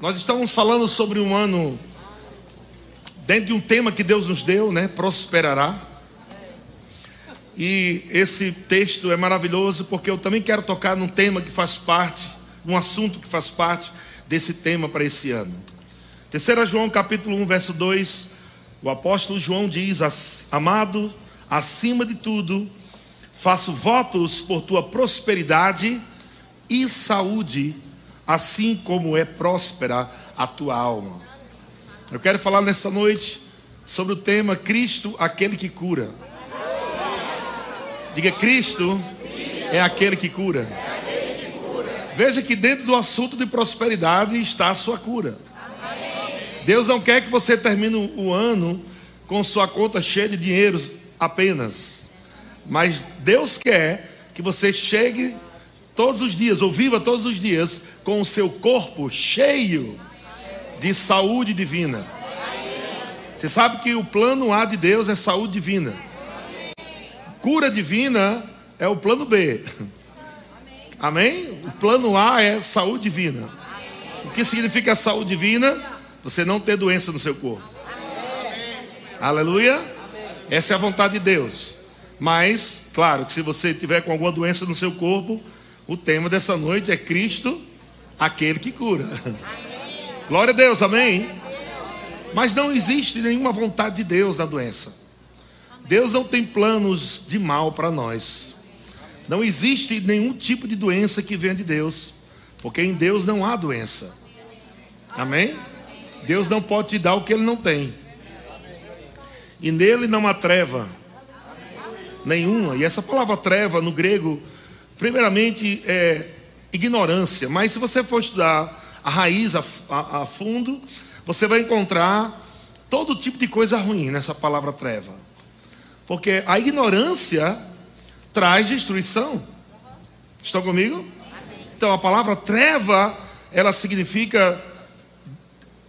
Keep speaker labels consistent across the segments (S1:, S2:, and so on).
S1: Nós estamos falando sobre um ano dentro de um tema que Deus nos deu, né? Prosperará. E esse texto é maravilhoso porque eu também quero tocar num tema que faz parte, num assunto que faz parte desse tema para esse ano. 3 João capítulo 1, verso 2, o apóstolo João diz: Amado, acima de tudo, faço votos por tua prosperidade e saúde assim como é próspera a tua alma. Eu quero falar nessa noite sobre o tema Cristo, aquele que cura. Diga, Cristo é aquele que cura. Veja que dentro do assunto de prosperidade está a sua cura. Deus não quer que você termine o ano com sua conta cheia de dinheiro apenas. Mas Deus quer que você chegue todos os dias, ou viva todos os dias, com o seu corpo cheio de saúde divina. Você sabe que o plano A de Deus é saúde divina. Cura divina é o plano B. Amém? O plano A é saúde divina. O que significa saúde divina? Você não ter doença no seu corpo. Aleluia? Essa é a vontade de Deus. Mas, claro, que se você tiver com alguma doença no seu corpo, o tema dessa noite é Cristo, aquele que cura. Glória a Deus, amém? Mas não existe nenhuma vontade de Deus na doença. Deus não tem planos de mal para nós. Não existe nenhum tipo de doença que venha de Deus, porque em Deus não há doença. Amém? Deus não pode te dar o que ele não tem. E nele não há treva nenhuma. E essa palavra treva no grego primeiramente, é ignorância, mas se você for estudar a raiz a, a, a fundo, você vai encontrar todo tipo de coisa ruim nessa palavra treva. Porque a ignorância traz destruição. Estão comigo? Então a palavra treva, ela significa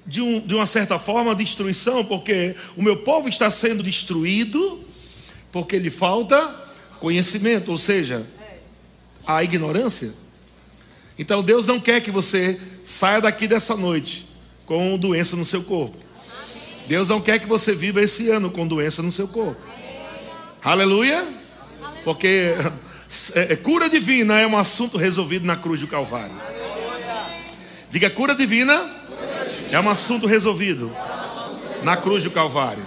S1: de, um, de uma certa forma destruição, porque o meu povo está sendo destruído porque lhe falta conhecimento, ou seja, a ignorância. Então Deus não quer que você saia daqui dessa noite com doença no seu corpo. Deus não quer que você viva esse ano com doença no seu corpo. Aleluia! Porque é, é, cura divina é um assunto resolvido na cruz do Calvário. Diga, cura divina é um assunto resolvido na cruz do Calvário.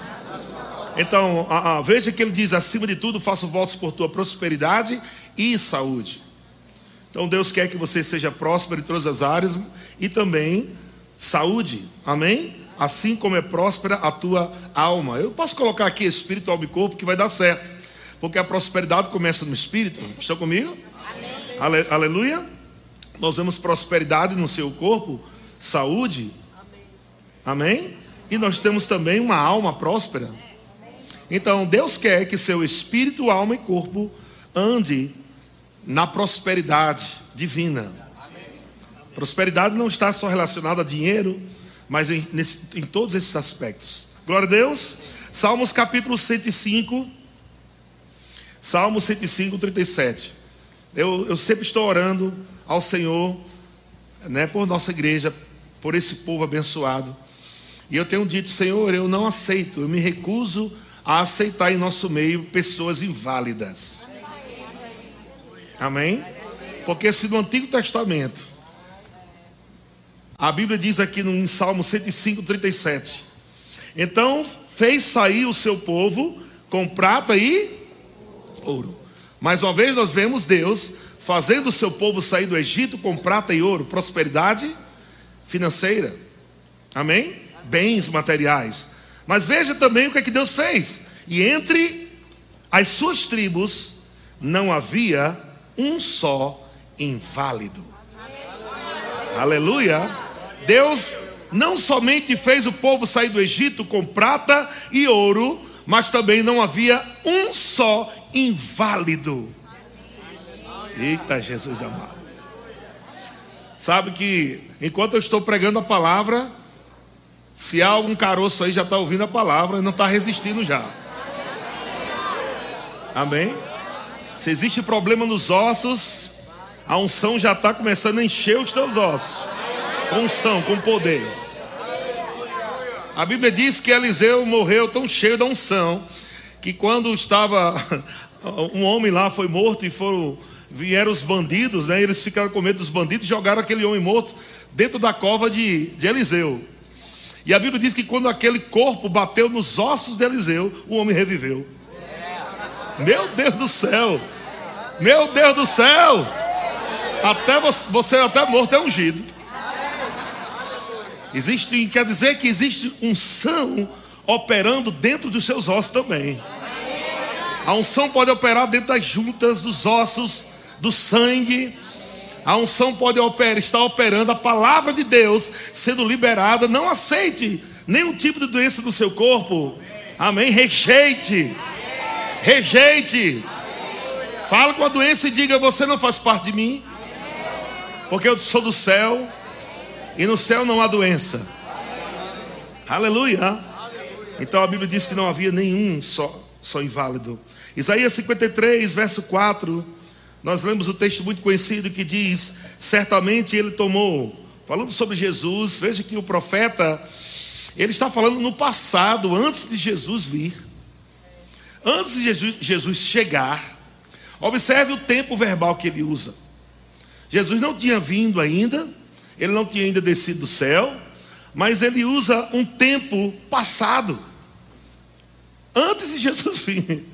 S1: Então, veja que ele diz: acima de tudo, faço votos por tua prosperidade e saúde. Então Deus quer que você seja próspero em todas as áreas e também saúde. Amém? Assim como é próspera a tua alma. Eu posso colocar aqui espírito, alma e corpo que vai dar certo. Porque a prosperidade começa no espírito. Estão comigo? Ale, aleluia. Nós vemos prosperidade no seu corpo, saúde. Amém? E nós temos também uma alma próspera. Então, Deus quer que seu espírito, alma e corpo ande na prosperidade divina. Prosperidade não está só relacionada a dinheiro, mas em, nesse, em todos esses aspectos. Glória a Deus. Salmos capítulo 105. Salmo 105, 37. Eu, eu sempre estou orando ao Senhor, né, por nossa igreja, por esse povo abençoado. E eu tenho dito, Senhor, eu não aceito, eu me recuso a aceitar em nosso meio pessoas inválidas. Amém? Porque se no Antigo Testamento, a Bíblia diz aqui no Salmo 105, 37. Então fez sair o seu povo com prata e ouro. Mais uma vez nós vemos Deus fazendo o seu povo sair do Egito com prata e ouro, prosperidade financeira. Amém? Bens materiais. Mas veja também o que é que Deus fez. E entre as suas tribos não havia um só inválido. Aleluia. Deus não somente fez o povo sair do Egito com prata e ouro, mas também não havia um só inválido. Eita, Jesus amado. Sabe que enquanto eu estou pregando a palavra, se há algum caroço aí já está ouvindo a palavra, não está resistindo já. Amém? Se existe problema nos ossos, a unção já está começando a encher os teus ossos. com unção, com poder. A Bíblia diz que Eliseu morreu tão cheio da unção que quando estava um homem lá foi morto e foram vieram os bandidos, né? Eles ficaram com medo dos bandidos e jogaram aquele homem morto dentro da cova de, de Eliseu. E a Bíblia diz que quando aquele corpo bateu nos ossos de Eliseu, o homem reviveu. Meu Deus do céu! Meu Deus do céu! Até você, você até morto é ungido. Existe, quer dizer que existe unção operando dentro dos seus ossos também. A unção pode operar dentro das juntas, dos ossos, do sangue. A unção pode operar, está operando a palavra de Deus sendo liberada. Não aceite nenhum tipo de doença no seu corpo. Amém. Rejeite. Rejeite. Fala com a doença e diga: Você não faz parte de mim. Porque eu sou do céu. E no céu não há doença. Aleluia. Então a Bíblia diz que não havia nenhum só, só inválido. Isaías 53, verso 4. Nós lemos o um texto muito conhecido que diz: Certamente ele tomou. Falando sobre Jesus, veja que o profeta, ele está falando no passado, antes de Jesus vir. Antes de Jesus chegar, observe o tempo verbal que ele usa. Jesus não tinha vindo ainda, ele não tinha ainda descido do céu, mas ele usa um tempo passado. Antes de Jesus vir,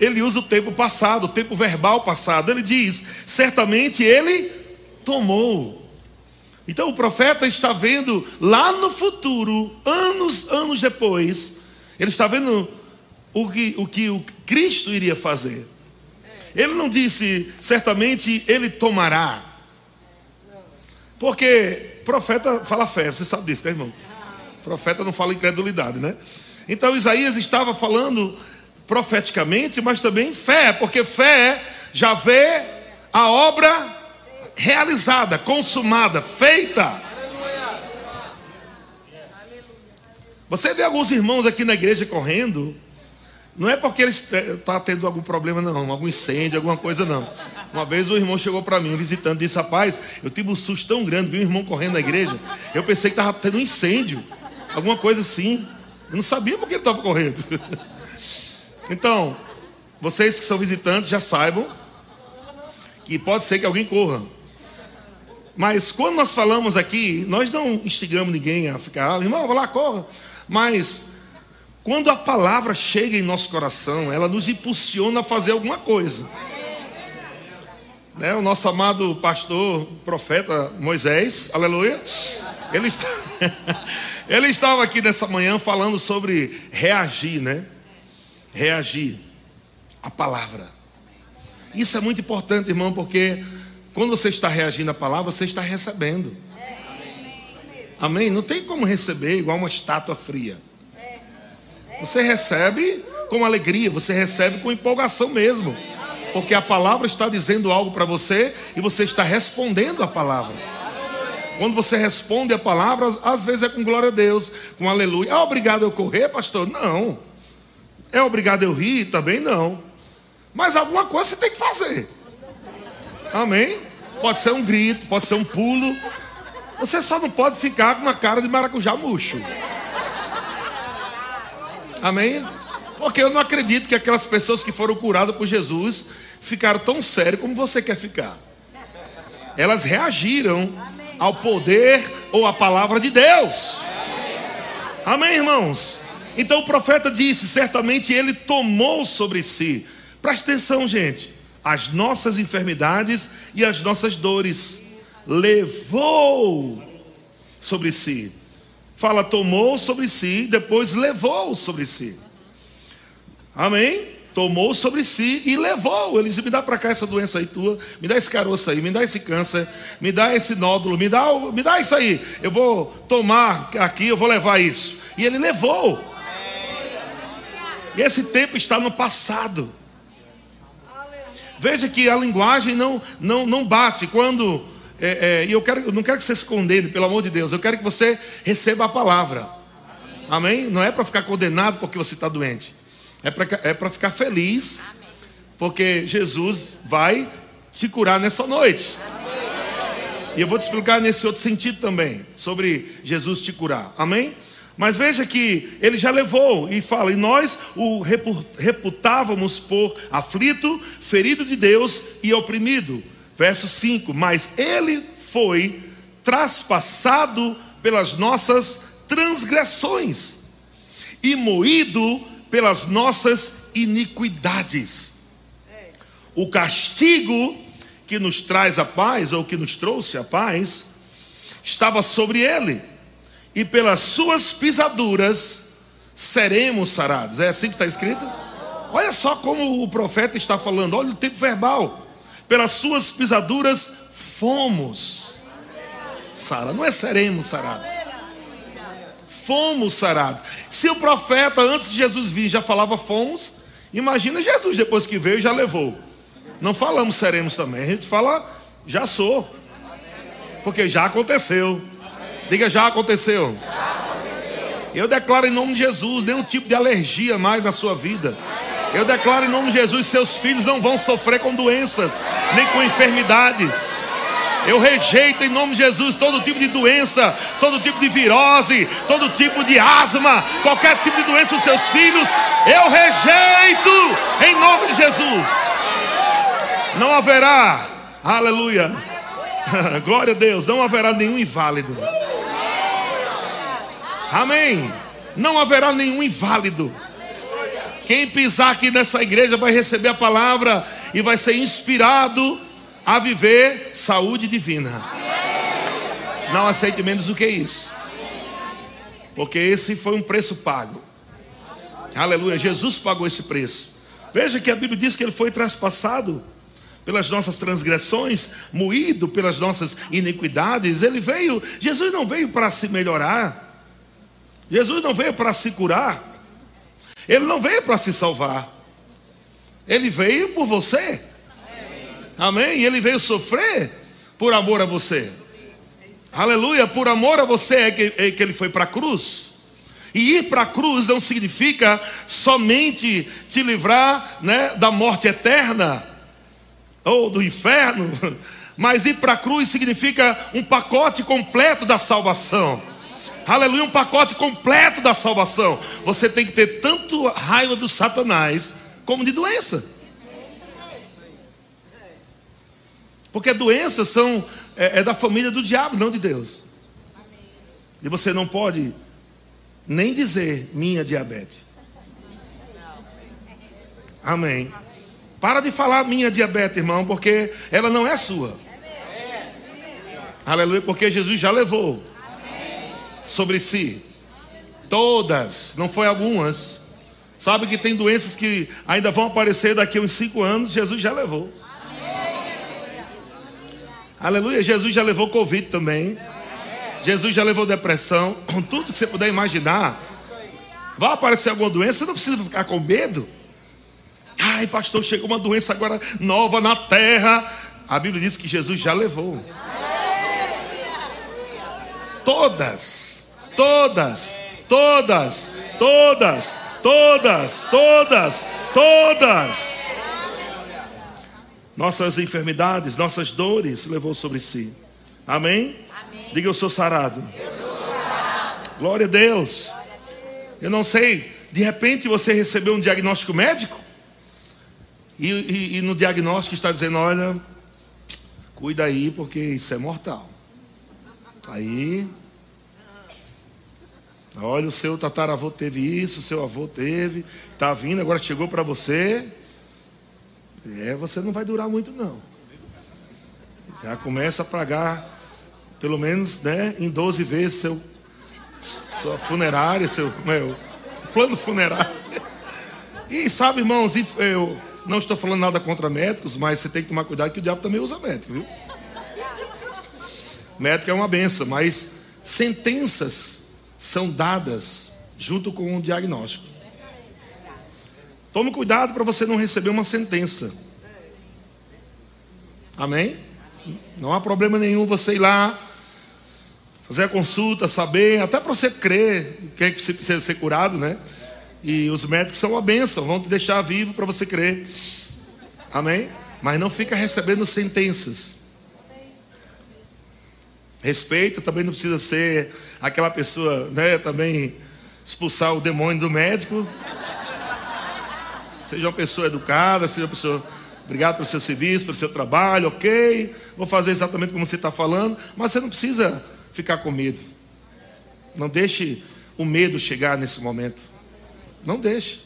S1: ele usa o tempo passado, o tempo verbal passado. Ele diz: certamente ele tomou. Então o profeta está vendo lá no futuro, anos, anos depois, ele está vendo o que o, que o Cristo iria fazer. Ele não disse, certamente ele tomará. Porque profeta fala fé, você sabe disso, né, irmão? Profeta não fala incredulidade, né? Então Isaías estava falando profeticamente, mas também fé, porque fé já vê a obra realizada, consumada, feita. Você vê alguns irmãos aqui na igreja correndo, não é porque ele está tendo algum problema, não, algum incêndio, alguma coisa, não. Uma vez o irmão chegou para mim, visitando, disse: Rapaz, eu tive um susto tão grande, vi um irmão correndo na igreja. Eu pensei que estava tendo um incêndio, alguma coisa assim. Eu não sabia porque ele estava correndo. Então, vocês que são visitantes já saibam que pode ser que alguém corra. Mas quando nós falamos aqui, nós não instigamos ninguém a ficar, ah, irmão, vá lá, corra. Mas quando a palavra chega em nosso coração, ela nos impulsiona a fazer alguma coisa. Né? O nosso amado pastor, profeta Moisés, aleluia, ele, está... ele estava aqui nessa manhã falando sobre reagir, né? Reagir à palavra. Isso é muito importante, irmão, porque quando você está reagindo à palavra, você está recebendo. Amém? Não tem como receber igual uma estátua fria. Você recebe com alegria, você recebe com empolgação mesmo. Porque a palavra está dizendo algo para você e você está respondendo a palavra. Quando você responde a palavra, às vezes é com glória a Deus, com aleluia. É obrigado eu correr, pastor? Não. É obrigado eu rir? Também não. Mas alguma coisa você tem que fazer. Amém? Pode ser um grito, pode ser um pulo. Você só não pode ficar com uma cara de maracujá murcho. Amém? Porque eu não acredito que aquelas pessoas que foram curadas por Jesus ficaram tão sérias como você quer ficar. Elas reagiram ao poder ou à palavra de Deus. Amém, irmãos? Então o profeta disse: certamente ele tomou sobre si. Preste atenção, gente. As nossas enfermidades e as nossas dores. Levou sobre si. Fala, tomou sobre si, depois levou sobre si. Amém? Tomou sobre si e levou. Ele disse: Me dá para cá essa doença aí tua, me dá esse caroço aí, me dá esse câncer, me dá esse nódulo, me dá, me dá isso aí. Eu vou tomar aqui, eu vou levar isso. E ele levou. E esse tempo está no passado. Veja que a linguagem não, não, não bate quando é, é, e eu, quero, eu não quero que você se condene, pelo amor de Deus. Eu quero que você receba a palavra. Amém? Não é para ficar condenado porque você está doente. É para é ficar feliz. Porque Jesus vai te curar nessa noite. E eu vou te explicar nesse outro sentido também, sobre Jesus te curar. Amém? Mas veja que ele já levou e fala, e nós o reputávamos por aflito, ferido de Deus e oprimido. Verso 5: Mas ele foi traspassado pelas nossas transgressões e moído pelas nossas iniquidades. O castigo que nos traz a paz, ou que nos trouxe a paz, estava sobre ele, e pelas suas pisaduras seremos sarados. É assim que está escrito? Olha só como o profeta está falando, olha o tempo verbal. Pelas suas pisaduras fomos sarados, não é seremos sarados. Fomos sarados. Se o profeta, antes de Jesus vir, já falava fomos, imagina Jesus depois que veio já levou. Não falamos seremos também, a gente fala já sou. Porque já aconteceu. Diga já aconteceu. Eu declaro em nome de Jesus, nenhum tipo de alergia mais na sua vida. Eu declaro em nome de Jesus, seus filhos não vão sofrer com doenças, nem com enfermidades. Eu rejeito em nome de Jesus todo tipo de doença, todo tipo de virose, todo tipo de asma, qualquer tipo de doença dos seus filhos. Eu rejeito em nome de Jesus. Não haverá, aleluia, glória a Deus, não haverá nenhum inválido. Amém. Não haverá nenhum inválido. Quem pisar aqui nessa igreja vai receber a palavra e vai ser inspirado a viver saúde divina. Não aceite menos do que isso. Porque esse foi um preço pago. Aleluia. Jesus pagou esse preço. Veja que a Bíblia diz que ele foi traspassado pelas nossas transgressões, moído pelas nossas iniquidades. Ele veio, Jesus não veio para se melhorar. Jesus não veio para se curar. Ele não veio para se salvar. Ele veio por você. Amém? Ele veio sofrer por amor a você. Aleluia, por amor a você é que, é que ele foi para a cruz. E ir para a cruz não significa somente te livrar né, da morte eterna ou do inferno, mas ir para a cruz significa um pacote completo da salvação. Aleluia, um pacote completo da salvação. Você tem que ter tanto raiva do Satanás como de doença. Porque doenças são é, é da família do diabo, não de Deus. E você não pode nem dizer minha diabetes. Amém. Para de falar minha diabetes, irmão, porque ela não é sua. Aleluia, porque Jesus já levou sobre si. Todas, não foi algumas. Sabe que tem doenças que ainda vão aparecer daqui a uns cinco anos, Jesus já levou. Aleluia, Jesus já levou Covid também. Jesus já levou depressão, tudo que você puder imaginar. Vai aparecer alguma doença, não precisa ficar com medo. Ai, pastor, chegou uma doença agora nova na terra. A Bíblia diz que Jesus já levou. Todas, todas, todas, todas, todas, todas, todas. Nossas enfermidades, nossas dores levou sobre si. Amém? Amém. Diga eu sou sarado. Eu sou sarado. Glória a Deus. Eu não sei, de repente você recebeu um diagnóstico médico e, e, e no diagnóstico está dizendo: olha, cuida aí porque isso é mortal. Aí Olha, o seu tataravô teve isso, o seu avô teve, está vindo, agora chegou para você. É, você não vai durar muito não. Já começa a pagar, pelo menos, né, em 12 vezes seu, sua funerária, seu meu, plano funerário. E sabe, irmãos, eu não estou falando nada contra médicos, mas você tem que tomar cuidado que o diabo também usa médico, viu? Médico é uma benção, mas sentenças são dadas junto com o diagnóstico. Tome cuidado para você não receber uma sentença. Amém? Não há problema nenhum você ir lá, fazer a consulta, saber, até para você crer que você precisa ser curado, né? E os médicos são uma benção, vão te deixar vivo para você crer. Amém? Mas não fica recebendo sentenças. Respeita, também não precisa ser aquela pessoa, né, também expulsar o demônio do médico. Seja uma pessoa educada, seja uma pessoa. Obrigado pelo seu serviço, pelo seu trabalho, ok. Vou fazer exatamente como você está falando, mas você não precisa ficar com medo. Não deixe o medo chegar nesse momento. Não deixe.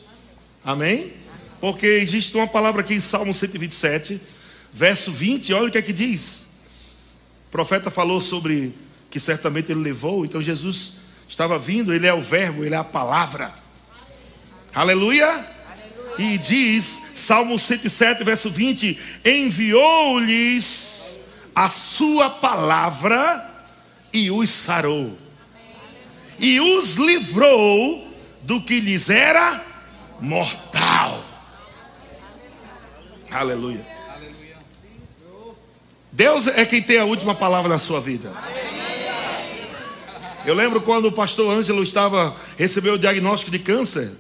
S1: Amém? Porque existe uma palavra aqui em Salmo 127, verso 20, olha o que é que diz. O profeta falou sobre que certamente ele levou, então Jesus estava vindo, ele é o verbo, ele é a palavra. Aleluia! Aleluia. E diz, Salmo 107, verso 20: Enviou-lhes a sua palavra e os sarou, e os livrou do que lhes era mortal. Aleluia. Deus é quem tem a última palavra na sua vida. Eu lembro quando o pastor Ângelo estava recebeu o diagnóstico de câncer.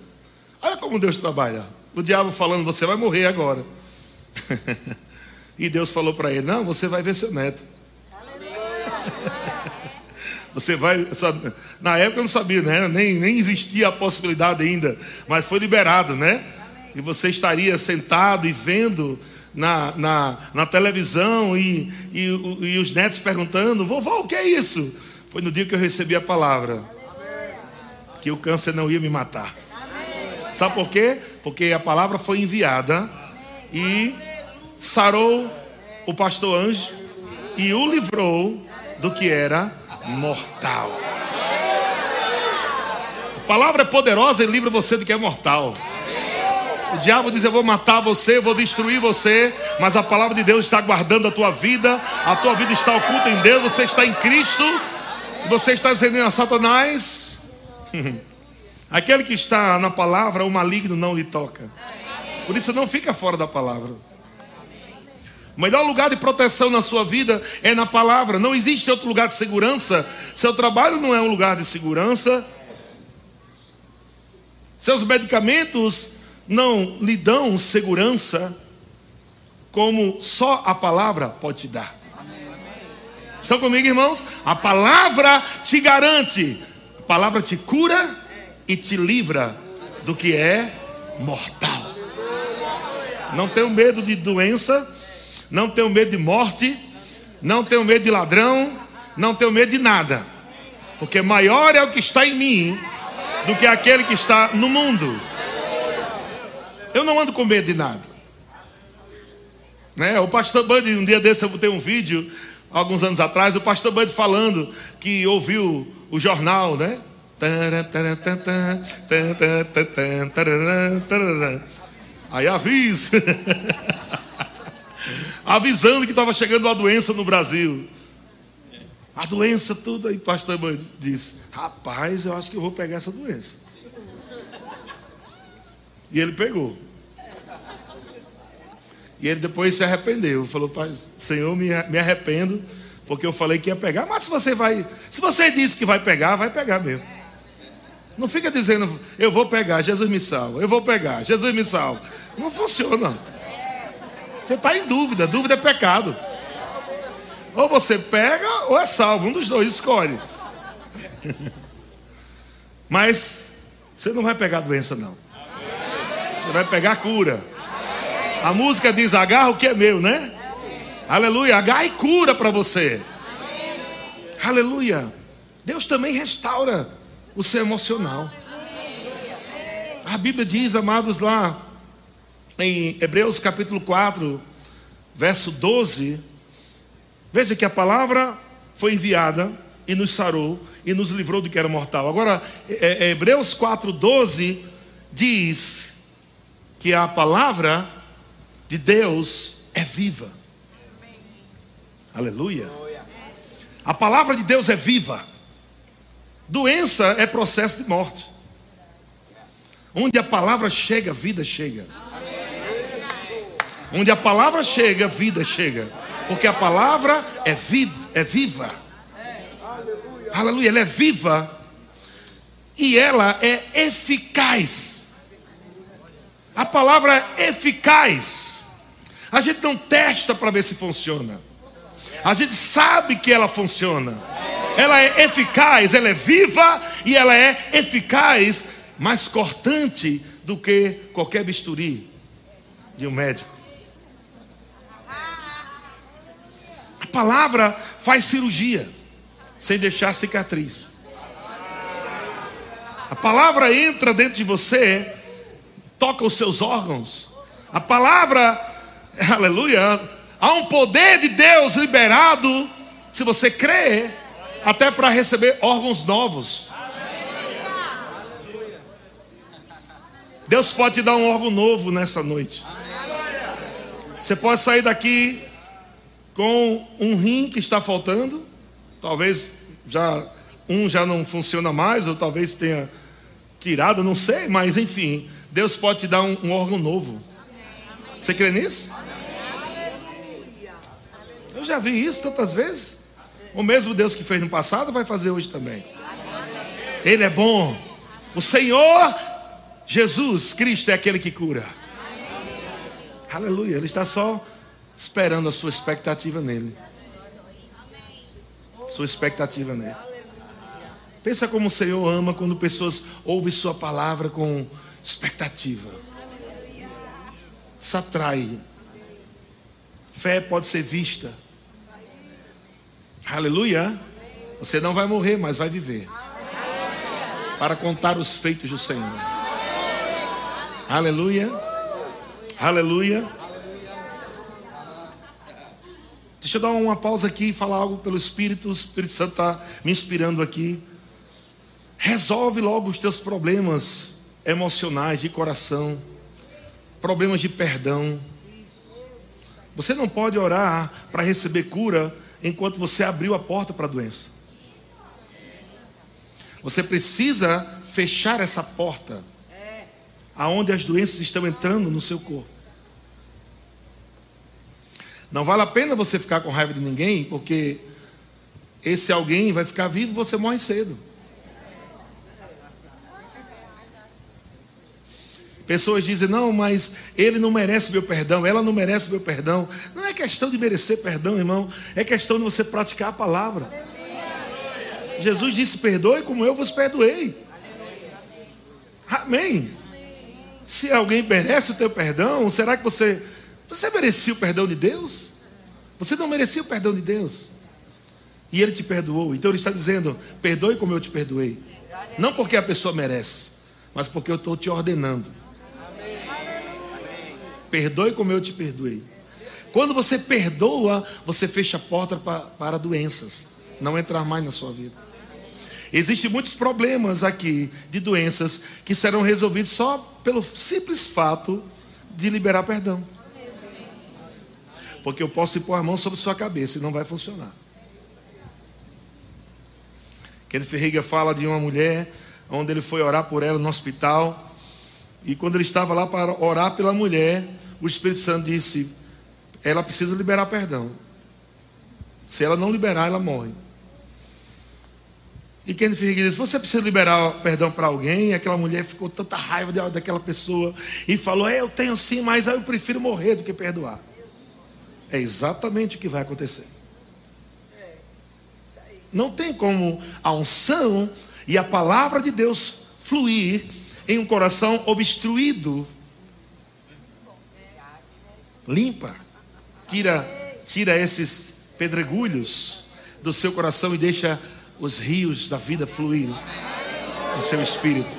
S1: Olha como Deus trabalha. O diabo falando: "Você vai morrer agora". e Deus falou para ele: "Não, você vai ver seu neto". Você vai. Na época eu não sabia, né? nem, nem existia a possibilidade ainda, mas foi liberado, né? E você estaria sentado e vendo na, na, na televisão e, e, e os netos perguntando: vovó, o que é isso? Foi no dia que eu recebi a palavra que o câncer não ia me matar. Sabe por quê? Porque a palavra foi enviada e sarou o pastor anjo e o livrou do que era mortal. A palavra é poderosa e livra você do que é mortal. O diabo diz: Eu vou matar você, eu vou destruir você. Mas a palavra de Deus está guardando a tua vida. A tua vida está oculta em Deus. Você está em Cristo. Você está dizendo a Satanás. Aquele que está na palavra, o maligno não lhe toca. Por isso, não fica fora da palavra. O melhor lugar de proteção na sua vida é na palavra. Não existe outro lugar de segurança. Seu trabalho não é um lugar de segurança. Seus medicamentos não lhe dão segurança como só a palavra pode te dar. Estão comigo, irmãos? A palavra te garante, a palavra te cura e te livra do que é mortal. Não tenho medo de doença, não tenho medo de morte, não tenho medo de ladrão, não tenho medo de nada, porque maior é o que está em mim do que aquele que está no mundo. Eu não ando com medo de nada. Né? O pastor Bud, um dia desse eu botei um vídeo, alguns anos atrás, o pastor Bud falando que ouviu o jornal, né? Aí avisa. Avisando que estava chegando uma doença no Brasil. A doença toda. E o pastor Bud disse: Rapaz, eu acho que eu vou pegar essa doença. E ele pegou. E ele depois se arrependeu. Falou, Pai, Senhor, me, me arrependo, porque eu falei que ia pegar. Mas se você vai, se você disse que vai pegar, vai pegar mesmo. Não fica dizendo, eu vou pegar, Jesus me salva, eu vou pegar, Jesus me salva. Não funciona. Você está em dúvida, dúvida é pecado. Ou você pega ou é salvo, um dos dois, escolhe. Mas você não vai pegar doença, não. Você vai pegar cura. A música diz: agarra o que é meu, né? Aleluia. Agarra e cura para você. Aleluia. Deus também restaura o seu emocional. A Bíblia diz, amados, lá em Hebreus capítulo 4, verso 12. Veja que a palavra foi enviada e nos sarou e nos livrou do que era mortal. Agora, é, é, Hebreus 4, 12 diz que a palavra de Deus é viva. Aleluia. A palavra de Deus é viva. Doença é processo de morte. Onde a palavra chega, vida chega. Onde a palavra chega, vida chega. Porque a palavra é, vi é viva. Aleluia. Ela é viva. E ela é eficaz. A palavra é eficaz. A gente não testa para ver se funciona. A gente sabe que ela funciona. Ela é eficaz, ela é viva e ela é eficaz, mais cortante do que qualquer bisturi de um médico. A palavra faz cirurgia sem deixar cicatriz. A palavra entra dentro de você, toca os seus órgãos. A palavra, aleluia, há um poder de Deus liberado, se você crê, até para receber órgãos novos. Deus pode te dar um órgão novo nessa noite. Você pode sair daqui com um rim que está faltando, talvez já um já não funciona mais, ou talvez tenha tirado, não sei, mas enfim, Deus pode te dar um, um órgão novo. Você crê nisso? Eu já vi isso tantas vezes. O mesmo Deus que fez no passado vai fazer hoje também. Ele é bom. O Senhor Jesus Cristo é aquele que cura. Aleluia. Ele está só esperando a sua expectativa nele. Sua expectativa nele. Pensa como o Senhor ama quando pessoas ouvem Sua palavra com expectativa. Isso atrai. Fé pode ser vista. Aleluia. Você não vai morrer, mas vai viver. Para contar os feitos do Senhor. Aleluia. Aleluia. Deixa eu dar uma pausa aqui e falar algo pelo Espírito. O Espírito Santo está me inspirando aqui. Resolve logo os teus problemas emocionais de coração, problemas de perdão. Você não pode orar para receber cura enquanto você abriu a porta para a doença. Você precisa fechar essa porta aonde as doenças estão entrando no seu corpo. Não vale a pena você ficar com raiva de ninguém, porque esse alguém vai ficar vivo e você morre cedo. Pessoas dizem, não, mas ele não merece meu perdão, ela não merece meu perdão. Não é questão de merecer perdão, irmão, é questão de você praticar a palavra. Jesus disse: perdoe como eu vos perdoei. Amém. Se alguém merece o teu perdão, será que você você merecia o perdão de Deus? Você não merecia o perdão de Deus. E ele te perdoou. Então ele está dizendo: perdoe como eu te perdoei. Não porque a pessoa merece, mas porque eu estou te ordenando. Perdoe como eu te perdoei. Quando você perdoa, você fecha a porta para, para doenças não entrar mais na sua vida. Existem muitos problemas aqui de doenças que serão resolvidos só pelo simples fato de liberar perdão. Porque eu posso pôr a mão sobre sua cabeça e não vai funcionar. Kenneth Ferreira fala de uma mulher onde ele foi orar por ela no hospital e quando ele estava lá para orar pela mulher, o Espírito Santo disse: ela precisa liberar perdão. Se ela não liberar, ela morre. E quem fica disse: Você precisa liberar perdão para alguém? E aquela mulher ficou tanta raiva daquela pessoa e falou: é, Eu tenho sim, mas eu prefiro morrer do que perdoar. É exatamente o que vai acontecer. Não tem como a unção e a palavra de Deus fluir em um coração obstruído. Limpa, tira, tira esses pedregulhos do seu coração e deixa os rios da vida fluir no seu espírito.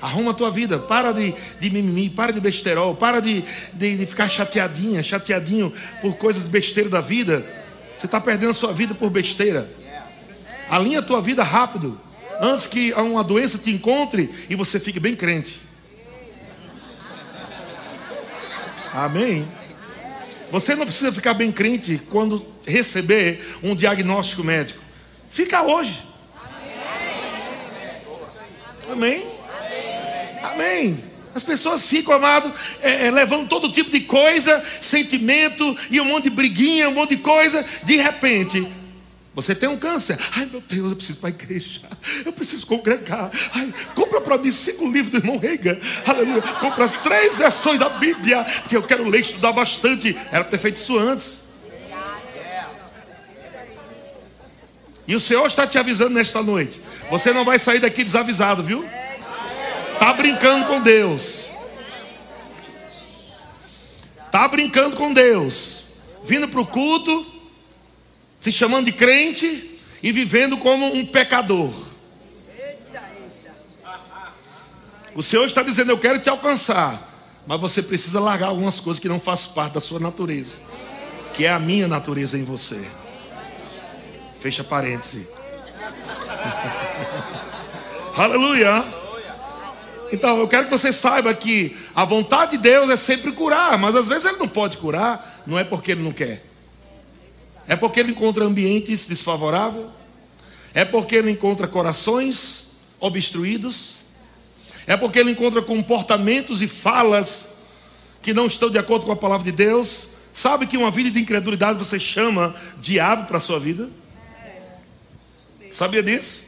S1: Arruma a tua vida, para de, de mimimi, para de besterol, para de, de, de ficar chateadinha, chateadinho por coisas besteiras da vida. Você está perdendo a sua vida por besteira. Alinha a tua vida rápido antes que uma doença te encontre e você fique bem crente. Amém. Você não precisa ficar bem crente quando receber um diagnóstico médico. Fica hoje. Amém. Amém. As pessoas ficam, amado, é, é, levando todo tipo de coisa, sentimento e um monte de briguinha, um monte de coisa. De repente, você tem um câncer. Ai, meu Deus, eu preciso para a igreja. Eu preciso congregar. Ai, compra para mim cinco livros do irmão Reiga. Aleluia. Compra as três versões da Bíblia. Porque eu quero ler e estudar bastante. Era para ter feito isso antes. E o Senhor está te avisando nesta noite. Você não vai sair daqui desavisado, viu? Tá brincando com Deus. Tá brincando com Deus. Vindo para o culto, se chamando de crente e vivendo como um pecador. O Senhor está dizendo: Eu quero te alcançar. Mas você precisa largar algumas coisas que não fazem parte da sua natureza, que é a minha natureza em você. Fecha parêntese. Aleluia. Então, eu quero que você saiba que a vontade de Deus é sempre curar, mas às vezes ele não pode curar, não é porque ele não quer. É porque ele encontra ambientes desfavoráveis, é porque ele encontra corações obstruídos, é porque ele encontra comportamentos e falas que não estão de acordo com a palavra de Deus. Sabe que uma vida de incredulidade você chama diabo para a sua vida? Sabia disso?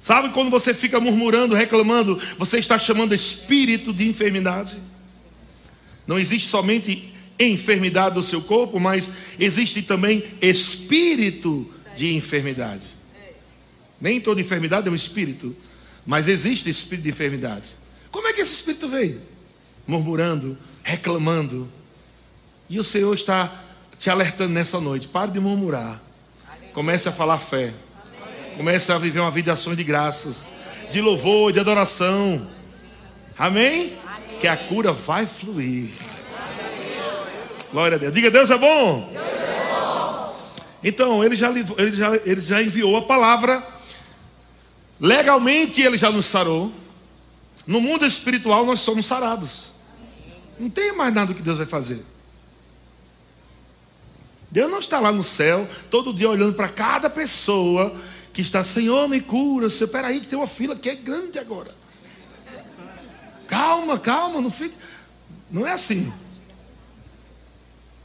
S1: Sabe quando você fica murmurando, reclamando, você está chamando espírito de enfermidade? Não existe somente enfermidade do seu corpo, mas existe também espírito de enfermidade. Nem toda enfermidade é um espírito. Mas existe espírito de enfermidade. Como é que esse espírito veio? Murmurando, reclamando. E o Senhor está te alertando nessa noite. Pare de murmurar. Comece a falar fé. Comece a viver uma vida de ações de graças, de louvor, de adoração. Amém? Que a cura vai fluir. Glória a Deus. Diga, Deus é bom. Deus é bom. Então, ele já, ele, já, ele já enviou a palavra Legalmente ele já nos sarou. No mundo espiritual nós somos sarados. Não tem mais nada que Deus vai fazer. Deus não está lá no céu, todo dia olhando para cada pessoa que está, Senhor, me cura. Senhor, peraí, que tem uma fila que é grande agora. Calma, calma, não fique. Não é assim.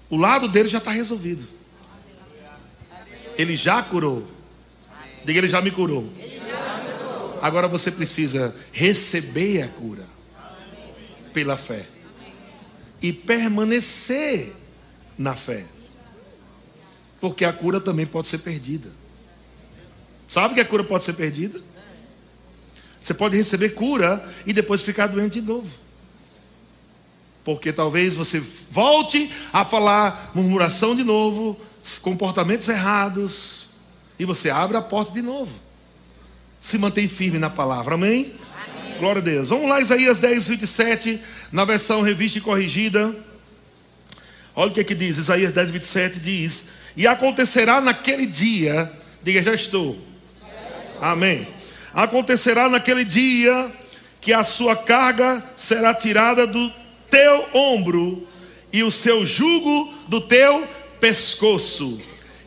S1: O lado dele já está resolvido. Ele já curou. Diga, ele já me curou. Agora você precisa receber a cura pela fé e permanecer na fé. Porque a cura também pode ser perdida. Sabe que a cura pode ser perdida? Você pode receber cura e depois ficar doente de novo. Porque talvez você volte a falar murmuração de novo, comportamentos errados, e você abre a porta de novo se mantém firme na palavra. Amém? Amém? Glória a Deus. Vamos lá, Isaías 10, 27, na versão revista e corrigida. Olha o que é diz, Isaías 10, 27 diz: E acontecerá naquele dia, diga, já estou. Amém. Acontecerá naquele dia que a sua carga será tirada do teu ombro e o seu jugo do teu pescoço,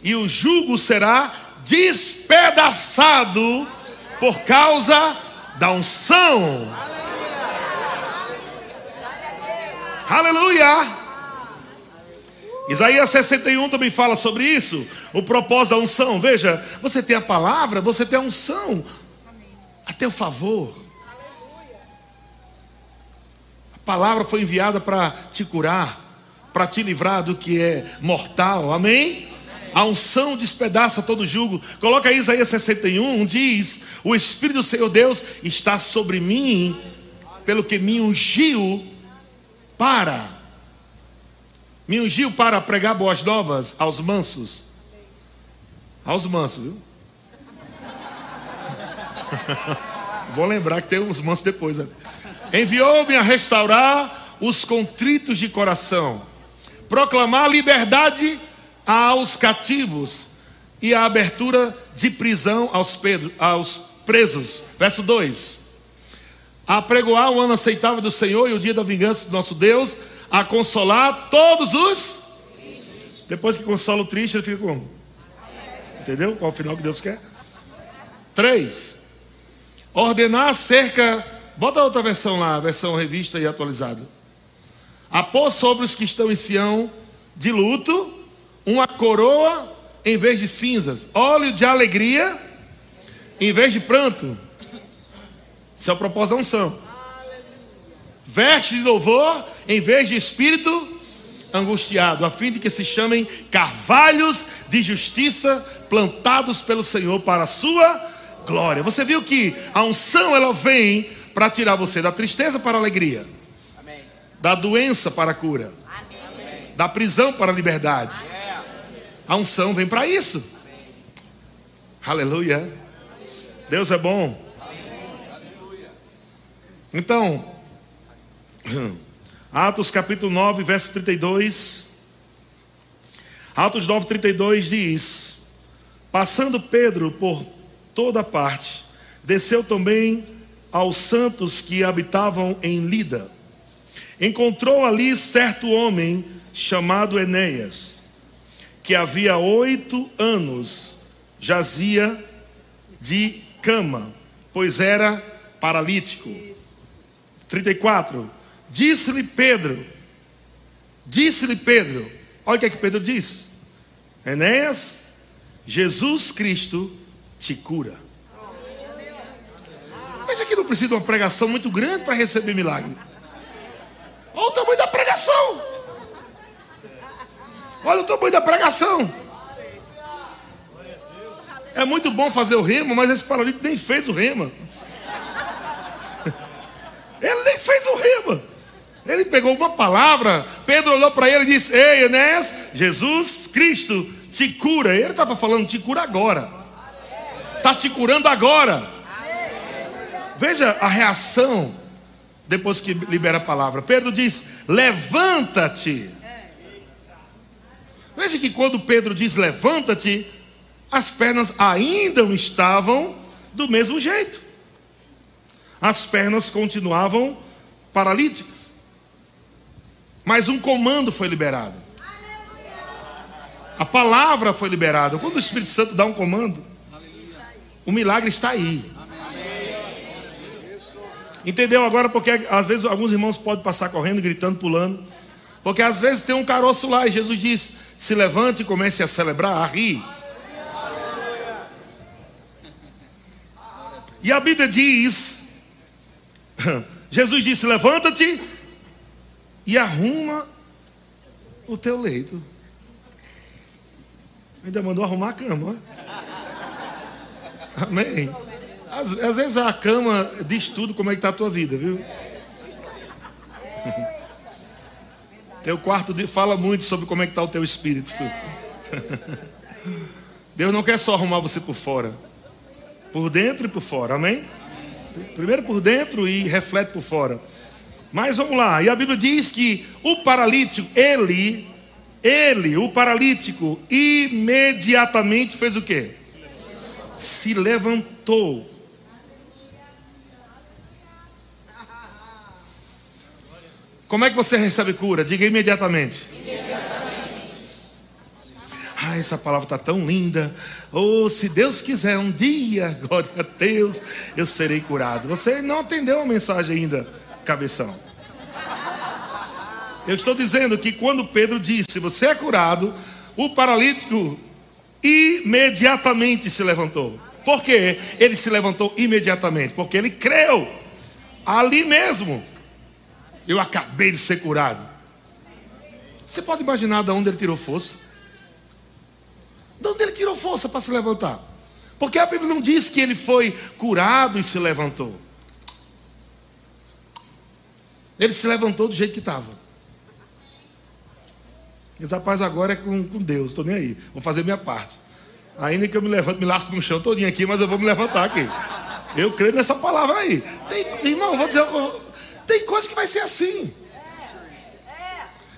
S1: e o jugo será despedaçado por causa da unção. Aleluia! Isaías 61 também fala sobre isso, o propósito da unção. Veja, você tem a palavra, você tem a unção a teu favor. A palavra foi enviada para te curar, para te livrar do que é mortal. Amém? A unção despedaça todo jugo. Coloca aí Isaías 61, diz: O Espírito do Senhor Deus está sobre mim, pelo que me ungiu para. Me ungiu para pregar boas novas aos mansos. Aos mansos, viu? Vou lembrar que tem uns mansos depois. Né? Enviou-me a restaurar os contritos de coração, proclamar liberdade aos cativos e a abertura de prisão aos, aos presos. Verso 2: Apregoar o ano aceitável do Senhor e o dia da vingança do nosso Deus, a consolar todos os. Depois que consola o triste, ele fica como? Entendeu? Qual é o final que Deus quer? 3. Ordenar acerca. Bota a outra versão lá, a versão revista e atualizada. Após sobre os que estão em Sião de luto uma coroa em vez de cinzas, óleo de alegria em vez de pranto. Isso é o propósito da unção. Veste de louvor em vez de espírito angustiado, a fim de que se chamem carvalhos de justiça plantados pelo Senhor para a sua glória. Você viu que a unção ela vem para tirar você da tristeza para a alegria, Amém. da doença para a cura, Amém. da prisão para a liberdade. A unção vem para isso. Amém. Aleluia. Deus é bom. Então, Atos capítulo 9, verso 32. Atos 9, 32 diz: Passando Pedro por toda parte, desceu também aos santos que habitavam em Lida. Encontrou ali certo homem chamado Enéas, que havia oito anos jazia de cama, pois era paralítico. 34. Disse-lhe Pedro, disse-lhe Pedro, olha o que é que Pedro diz: Enéas, Jesus Cristo te cura. Veja que não precisa de uma pregação muito grande para receber milagre. Olha o tamanho da pregação. Olha o tamanho da pregação. É muito bom fazer o rema, mas esse paralítico nem fez o rema. Ele nem fez o rema. Ele pegou uma palavra, Pedro olhou para ele e disse: Ei, Enéas, Jesus Cristo te cura. Ele estava falando, te cura agora. Está te curando agora. Veja a reação depois que libera a palavra. Pedro diz: Levanta-te. Veja que quando Pedro diz levanta-te, as pernas ainda estavam do mesmo jeito. As pernas continuavam paralíticas. Mas um comando foi liberado. A palavra foi liberada. Quando o Espírito Santo dá um comando, o milagre está aí. Entendeu agora? Porque às vezes alguns irmãos podem passar correndo, gritando, pulando. Porque às vezes tem um caroço lá e Jesus diz: se levante e comece a celebrar, a rir. E a Bíblia diz: Jesus disse: levanta-te e arruma o teu leito. Ainda mandou arrumar a cama. Amém. Às, às vezes a cama diz tudo como é que está a tua vida, viu? Teu quarto fala muito sobre como é que está o teu espírito. Deus não quer só arrumar você por fora. Por dentro e por fora, amém? Primeiro por dentro e reflete por fora. Mas vamos lá, e a Bíblia diz que o paralítico, ele, ele, o paralítico, imediatamente fez o quê? Se levantou. Como é que você recebe cura? Diga imediatamente. Imediatamente. Ah, essa palavra está tão linda. Oh, se Deus quiser, um dia, glória a Deus, eu serei curado. Você não atendeu a mensagem ainda cabeção. Eu estou dizendo que quando Pedro disse: Você é curado, o paralítico imediatamente se levantou. Por quê? Ele se levantou imediatamente, porque ele creu ali mesmo. Eu acabei de ser curado. Você pode imaginar de onde ele tirou força? De onde ele tirou força para se levantar? Porque a Bíblia não diz que ele foi curado e se levantou. Ele se levantou do jeito que estava. Esse rapaz agora é com, com Deus, estou nem aí. Vou fazer minha parte. Ainda que eu me levante, me lasco no chão todinho aqui, mas eu vou me levantar aqui. Eu creio nessa palavra aí. Tem, irmão, vou dizer, tem coisa que vai ser assim.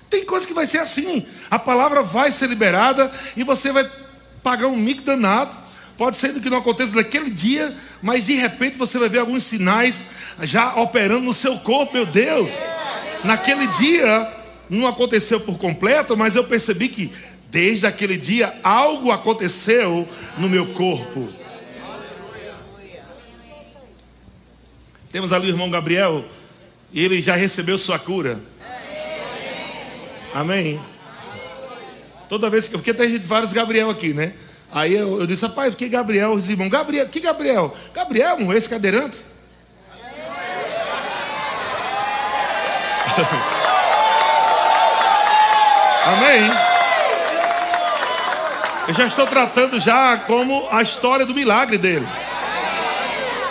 S1: Tem coisa que vai ser assim. A palavra vai ser liberada e você vai pagar um mico danado. Pode ser que não aconteça naquele dia, mas de repente você vai ver alguns sinais já operando no seu corpo, meu Deus. Naquele dia não aconteceu por completo, mas eu percebi que desde aquele dia algo aconteceu no meu corpo. Temos ali o irmão Gabriel, ele já recebeu sua cura. Amém. Toda vez que. Porque tem vários Gabriel aqui, né? Aí eu, eu disse, rapaz, que Gabriel? Os irmãos, Gabriel, que Gabriel? Gabriel, um ex-cadeirante. Amém? Eu já estou tratando já como a história do milagre dele.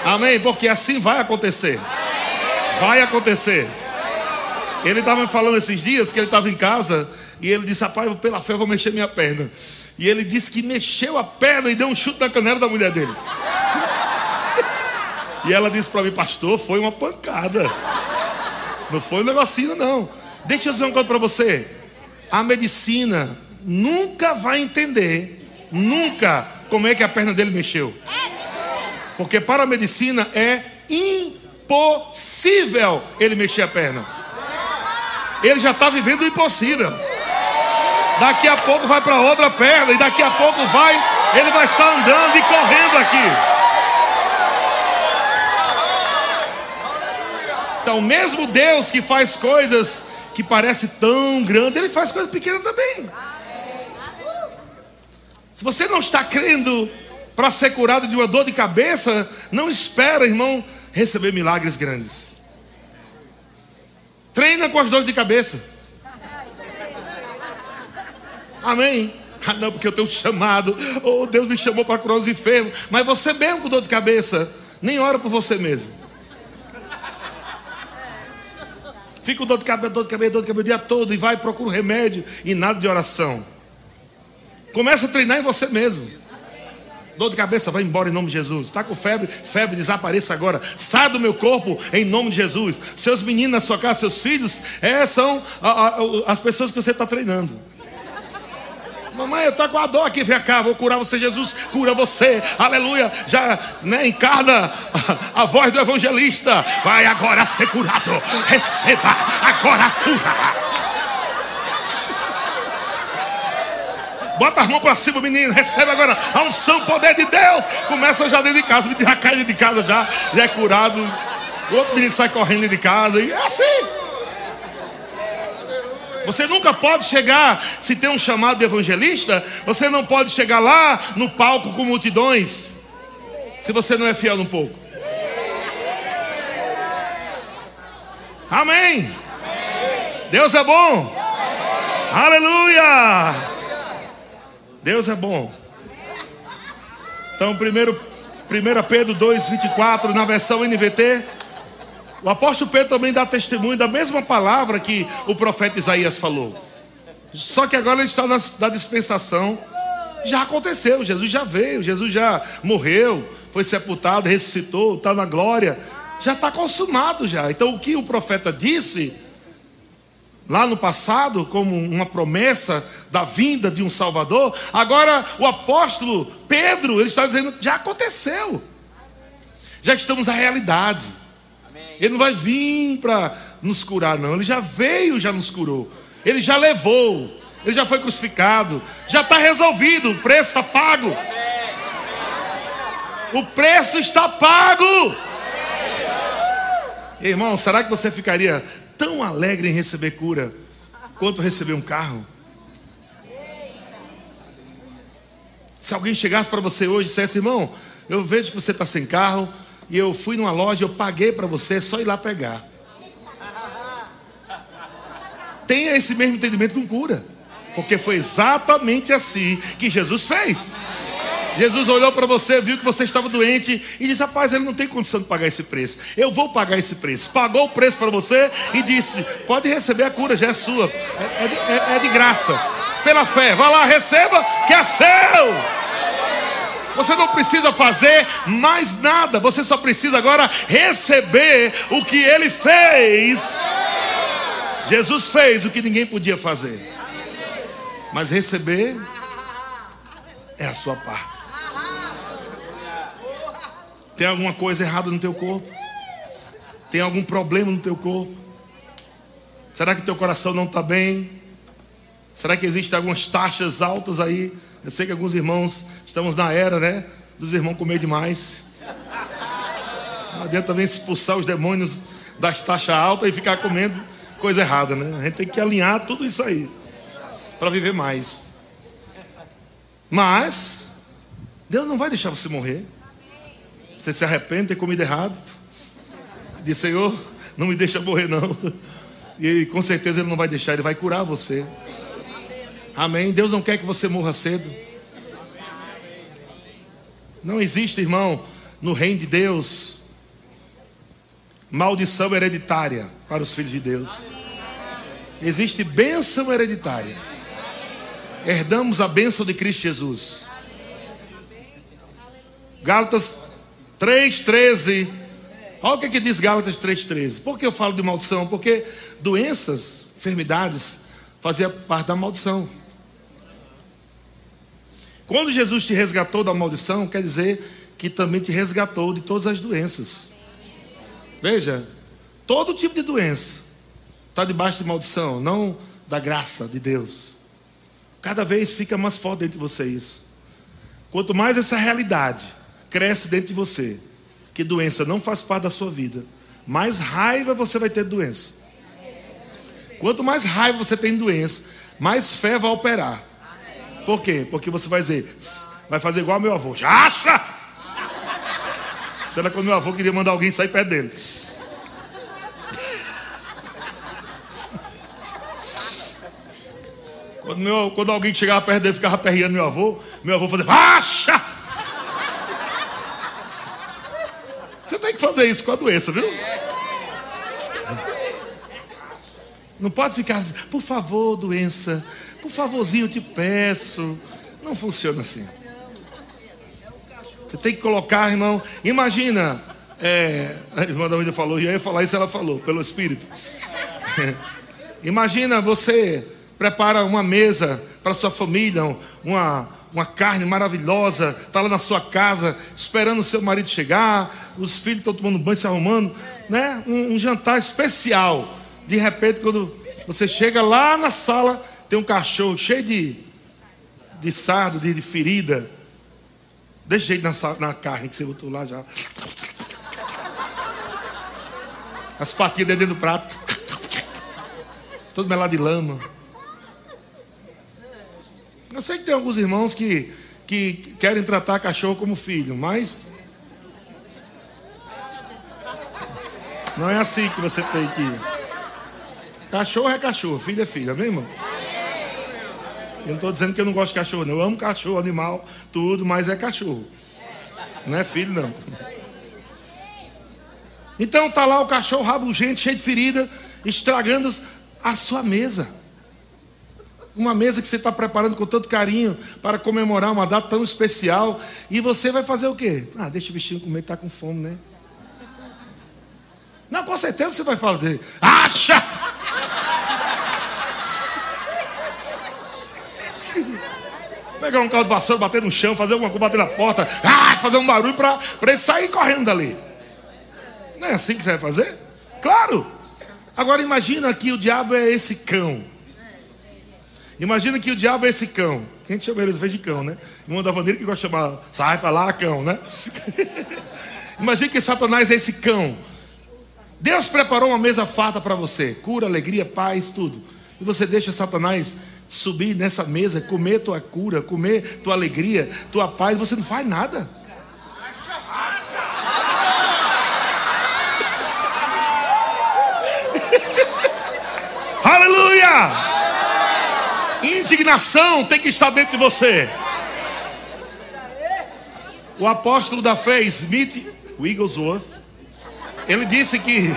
S1: Amém? Porque assim vai acontecer. Vai acontecer. Ele estava falando esses dias que ele estava em casa e ele disse: Rapaz, pela fé eu vou mexer minha perna. E ele disse que mexeu a perna e deu um chute na canela da mulher dele. E ela disse para mim, pastor, foi uma pancada. Não foi um negocinho, não. Deixa eu dizer uma coisa para você. A medicina nunca vai entender, nunca, como é que a perna dele mexeu. Porque para a medicina é impossível ele mexer a perna. Ele já está vivendo o impossível. Daqui a pouco vai para outra perna e daqui a pouco vai, ele vai estar andando e correndo aqui. Então, mesmo Deus que faz coisas que parece tão grande, ele faz coisas pequenas também. Se você não está crendo para ser curado de uma dor de cabeça, não espera, irmão, receber milagres grandes. Treina com as dores de cabeça. Amém. Ah, não, porque eu tenho chamado. Oh, Deus me chamou para curar os enfermos. Mas você mesmo com dor de cabeça, nem ora por você mesmo. Fica com dor de cabeça, dor de cabeça, dor de cabeça o dia todo e vai procura um remédio e nada de oração. Começa a treinar em você mesmo. Dor de cabeça, vai embora em nome de Jesus. Está com febre? Febre, desapareça agora. Sai do meu corpo em nome de Jesus. Seus meninos na sua casa, seus filhos, é, são a, a, as pessoas que você está treinando. Mamãe, eu estou com a dor aqui, vem cá, vou curar você, Jesus, cura você, aleluia. Já né, encarna a, voz do evangelista. Vai agora ser curado, receba agora a cura. Bota as mãos para cima, menino. Recebe agora a unção, poder de Deus. Começa já dentro de casa. Já cai de casa já. Já é curado. O outro menino sai correndo de casa. E é assim. Você nunca pode chegar, se tem um chamado de evangelista, você não pode chegar lá no palco com multidões, se você não é fiel um pouco. Amém. Deus é bom. Aleluia. Deus é bom. Então, primeiro, 1 Pedro 2, 24, na versão NVT. O apóstolo Pedro também dá testemunho da mesma palavra que o profeta Isaías falou. Só que agora ele está na, na dispensação. Já aconteceu, Jesus já veio, Jesus já morreu, foi sepultado, ressuscitou, está na glória. Já está consumado já. Então o que o profeta disse lá no passado, como uma promessa da vinda de um Salvador, agora o apóstolo Pedro, ele está dizendo, já aconteceu. Já estamos na realidade. Ele não vai vir para nos curar, não. Ele já veio, já nos curou. Ele já levou. Ele já foi crucificado. Já está resolvido. O preço está pago. O preço está pago. Irmão, será que você ficaria tão alegre em receber cura quanto receber um carro? Se alguém chegasse para você hoje e dissesse, irmão, eu vejo que você está sem carro, e eu fui numa loja, eu paguei para você, é só ir lá pegar. Tenha esse mesmo entendimento com cura, porque foi exatamente assim que Jesus fez. Jesus olhou para você, viu que você estava doente e disse: Rapaz, ele não tem condição de pagar esse preço. Eu vou pagar esse preço. Pagou o preço para você e disse: Pode receber a cura, já é sua. É, é, de, é, é de graça. Pela fé. Vá lá, receba, que é seu. Você não precisa fazer mais nada, você só precisa agora receber o que ele fez. Jesus fez o que ninguém podia fazer, mas receber é a sua parte. Tem alguma coisa errada no teu corpo? Tem algum problema no teu corpo? Será que teu coração não está bem? Será que existem algumas taxas altas aí? Eu sei que alguns irmãos estamos na era, né? Dos irmãos comer demais. Não adianta também expulsar os demônios das taxas altas e ficar comendo coisa errada, né? A gente tem que alinhar tudo isso aí para viver mais. Mas Deus não vai deixar você morrer. Você se arrepende de ter comido errado. Diz, Senhor, não me deixa morrer não. E com certeza Ele não vai deixar, Ele vai curar você. Amém. Deus não quer que você morra cedo. Não existe, irmão, no reino de Deus, maldição hereditária para os filhos de Deus. Existe bênção hereditária. Herdamos a bênção de Cristo Jesus. Gálatas 3,13. Olha o que, é que diz Gálatas 3,13. Por que eu falo de maldição? Porque doenças, enfermidades, fazia parte da maldição. Quando Jesus te resgatou da maldição, quer dizer que também te resgatou de todas as doenças. Veja, todo tipo de doença está debaixo de maldição, não da graça de Deus. Cada vez fica mais forte dentro de você isso. Quanto mais essa realidade cresce dentro de você, que doença não faz parte da sua vida, mais raiva você vai ter de doença. Quanto mais raiva você tem de doença, mais fé vai operar. Por quê? Porque você vai dizer, vai fazer igual meu avô. Acha! Será que o meu avô queria mandar alguém sair perto dele? Quando, meu, quando alguém chegava perto dele ficava perreando meu avô, meu avô fazia, acha! Você tem que fazer isso com a doença, viu? Não pode ficar, por favor, doença, por favorzinho, eu te peço. Não funciona assim. Você tem que colocar, irmão. Imagina, é, a irmã da falou, e eu ia falar isso, ela falou, pelo Espírito. Imagina você prepara uma mesa para sua família, uma, uma carne maravilhosa, está lá na sua casa, esperando o seu marido chegar, os filhos estão tomando banho, se arrumando, né? Um, um, jantar especial. De repente, quando você chega lá na sala, tem um cachorro cheio de, de sardo, de, de ferida. Desse jeito na, na carne que você botou lá já. As patinhas dentro do prato. Todo melado de lama. Eu sei que tem alguns irmãos que, que querem tratar cachorro como filho, mas. Não é assim que você tem que. Cachorro é cachorro, filho é filho, amém, irmão? Eu não estou dizendo que eu não gosto de cachorro, não. Eu amo cachorro, animal, tudo, mas é cachorro. Não é filho, não. Então tá lá o cachorro rabugento, cheio de ferida, estragando a sua mesa. Uma mesa que você está preparando com tanto carinho para comemorar uma data tão especial. E você vai fazer o quê? Ah, deixa o bichinho comer, está com fome, né? Não, com certeza você vai fazer. Acha! Pegar um carro de vassoura, bater no chão, fazer alguma coisa, bater na porta, ah, fazer um barulho para ele sair correndo dali. Não é assim que você vai fazer? Claro! Agora imagina que o diabo é esse cão Imagina que o diabo é esse cão. Quem chama eles de cão, né? Irmão da Vandeira que gosta de chamar, sai para lá, cão, né? Imagina que Satanás é esse cão. Deus preparou uma mesa farta para você, cura, alegria, paz, tudo. E você deixa Satanás subir nessa mesa, comer tua cura, comer tua alegria, tua paz, você não faz nada. Aleluia! Indignação tem que estar dentro de você. O apóstolo da fé, Smith Wigglesworth, ele disse que.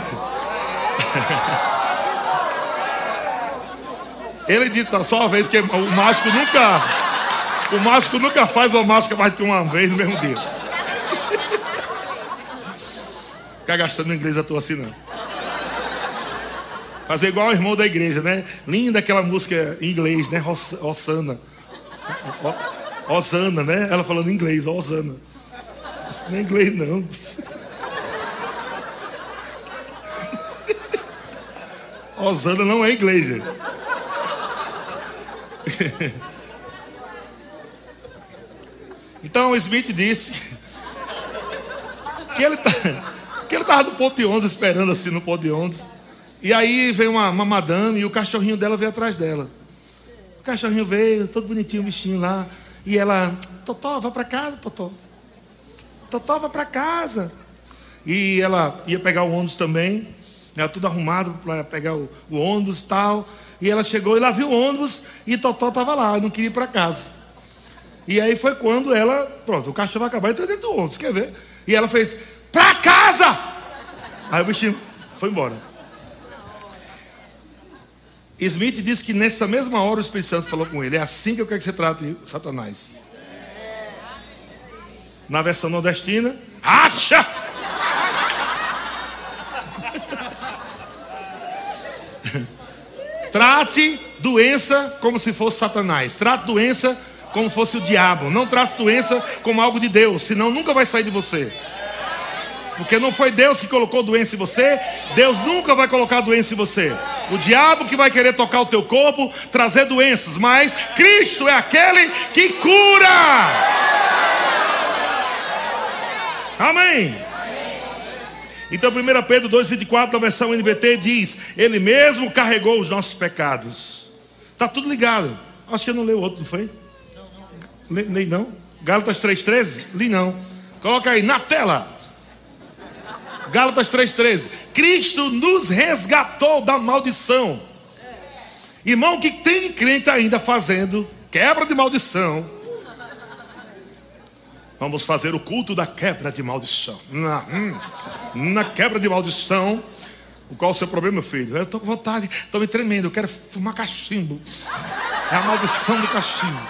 S1: ele disse, tá, só uma vez, porque o mágico nunca. O mágico nunca faz uma mágica mais que uma vez no mesmo dia. Ficar gastando inglês à toa assim, não. Fazer igual o irmão da igreja, né? Linda aquela música em inglês, né? Osana. Osana, né? Ela falando em inglês, Osana. Isso não é inglês, não. Osana não é inglês, gente. Então o Smith disse que ele tá, que ele estava no ponto de ônibus, esperando assim no ponto de ônibus. E aí veio uma, uma madame e o cachorrinho dela veio atrás dela. O cachorrinho veio, todo bonitinho, o bichinho lá. E ela, Totó, vá para casa, Totó. Totó, vá para casa. E ela ia pegar o ônibus também. Ela tudo arrumado para pegar o, o ônibus e tal. E ela chegou e lá viu o ônibus e Totó estava lá, não queria ir para casa. E aí foi quando ela, pronto, o cachorro vai acabar entrando dentro do ônibus, quer ver? E ela fez, para casa! Aí o bichinho foi embora. Smith disse que nessa mesma hora o Espírito Santo falou com ele: É assim que eu quero que você trate Satanás. Na versão nordestina, acha! Trate doença como se fosse Satanás. Trate doença como fosse o diabo. Não trate doença como algo de Deus, senão nunca vai sair de você. Porque não foi Deus que colocou doença em você, Deus nunca vai colocar doença em você. O diabo que vai querer tocar o teu corpo, trazer doenças, mas Cristo é aquele que cura. Amém. Então 1 Pedro 2,24, na versão NVT, diz: Ele mesmo carregou os nossos pecados. Está tudo ligado. Acho que eu não leio outro, não foi? Li, não? Gálatas 3,13? Li não. Coloca aí na tela. Gálatas 3,13. Cristo nos resgatou da maldição. Irmão, que tem crente ainda fazendo quebra de maldição. Vamos fazer o culto da quebra de maldição. Na, hum, na quebra de maldição. Qual o seu problema, filho? Eu estou com vontade, estou me tremendo, eu quero fumar cachimbo. É a maldição do cachimbo.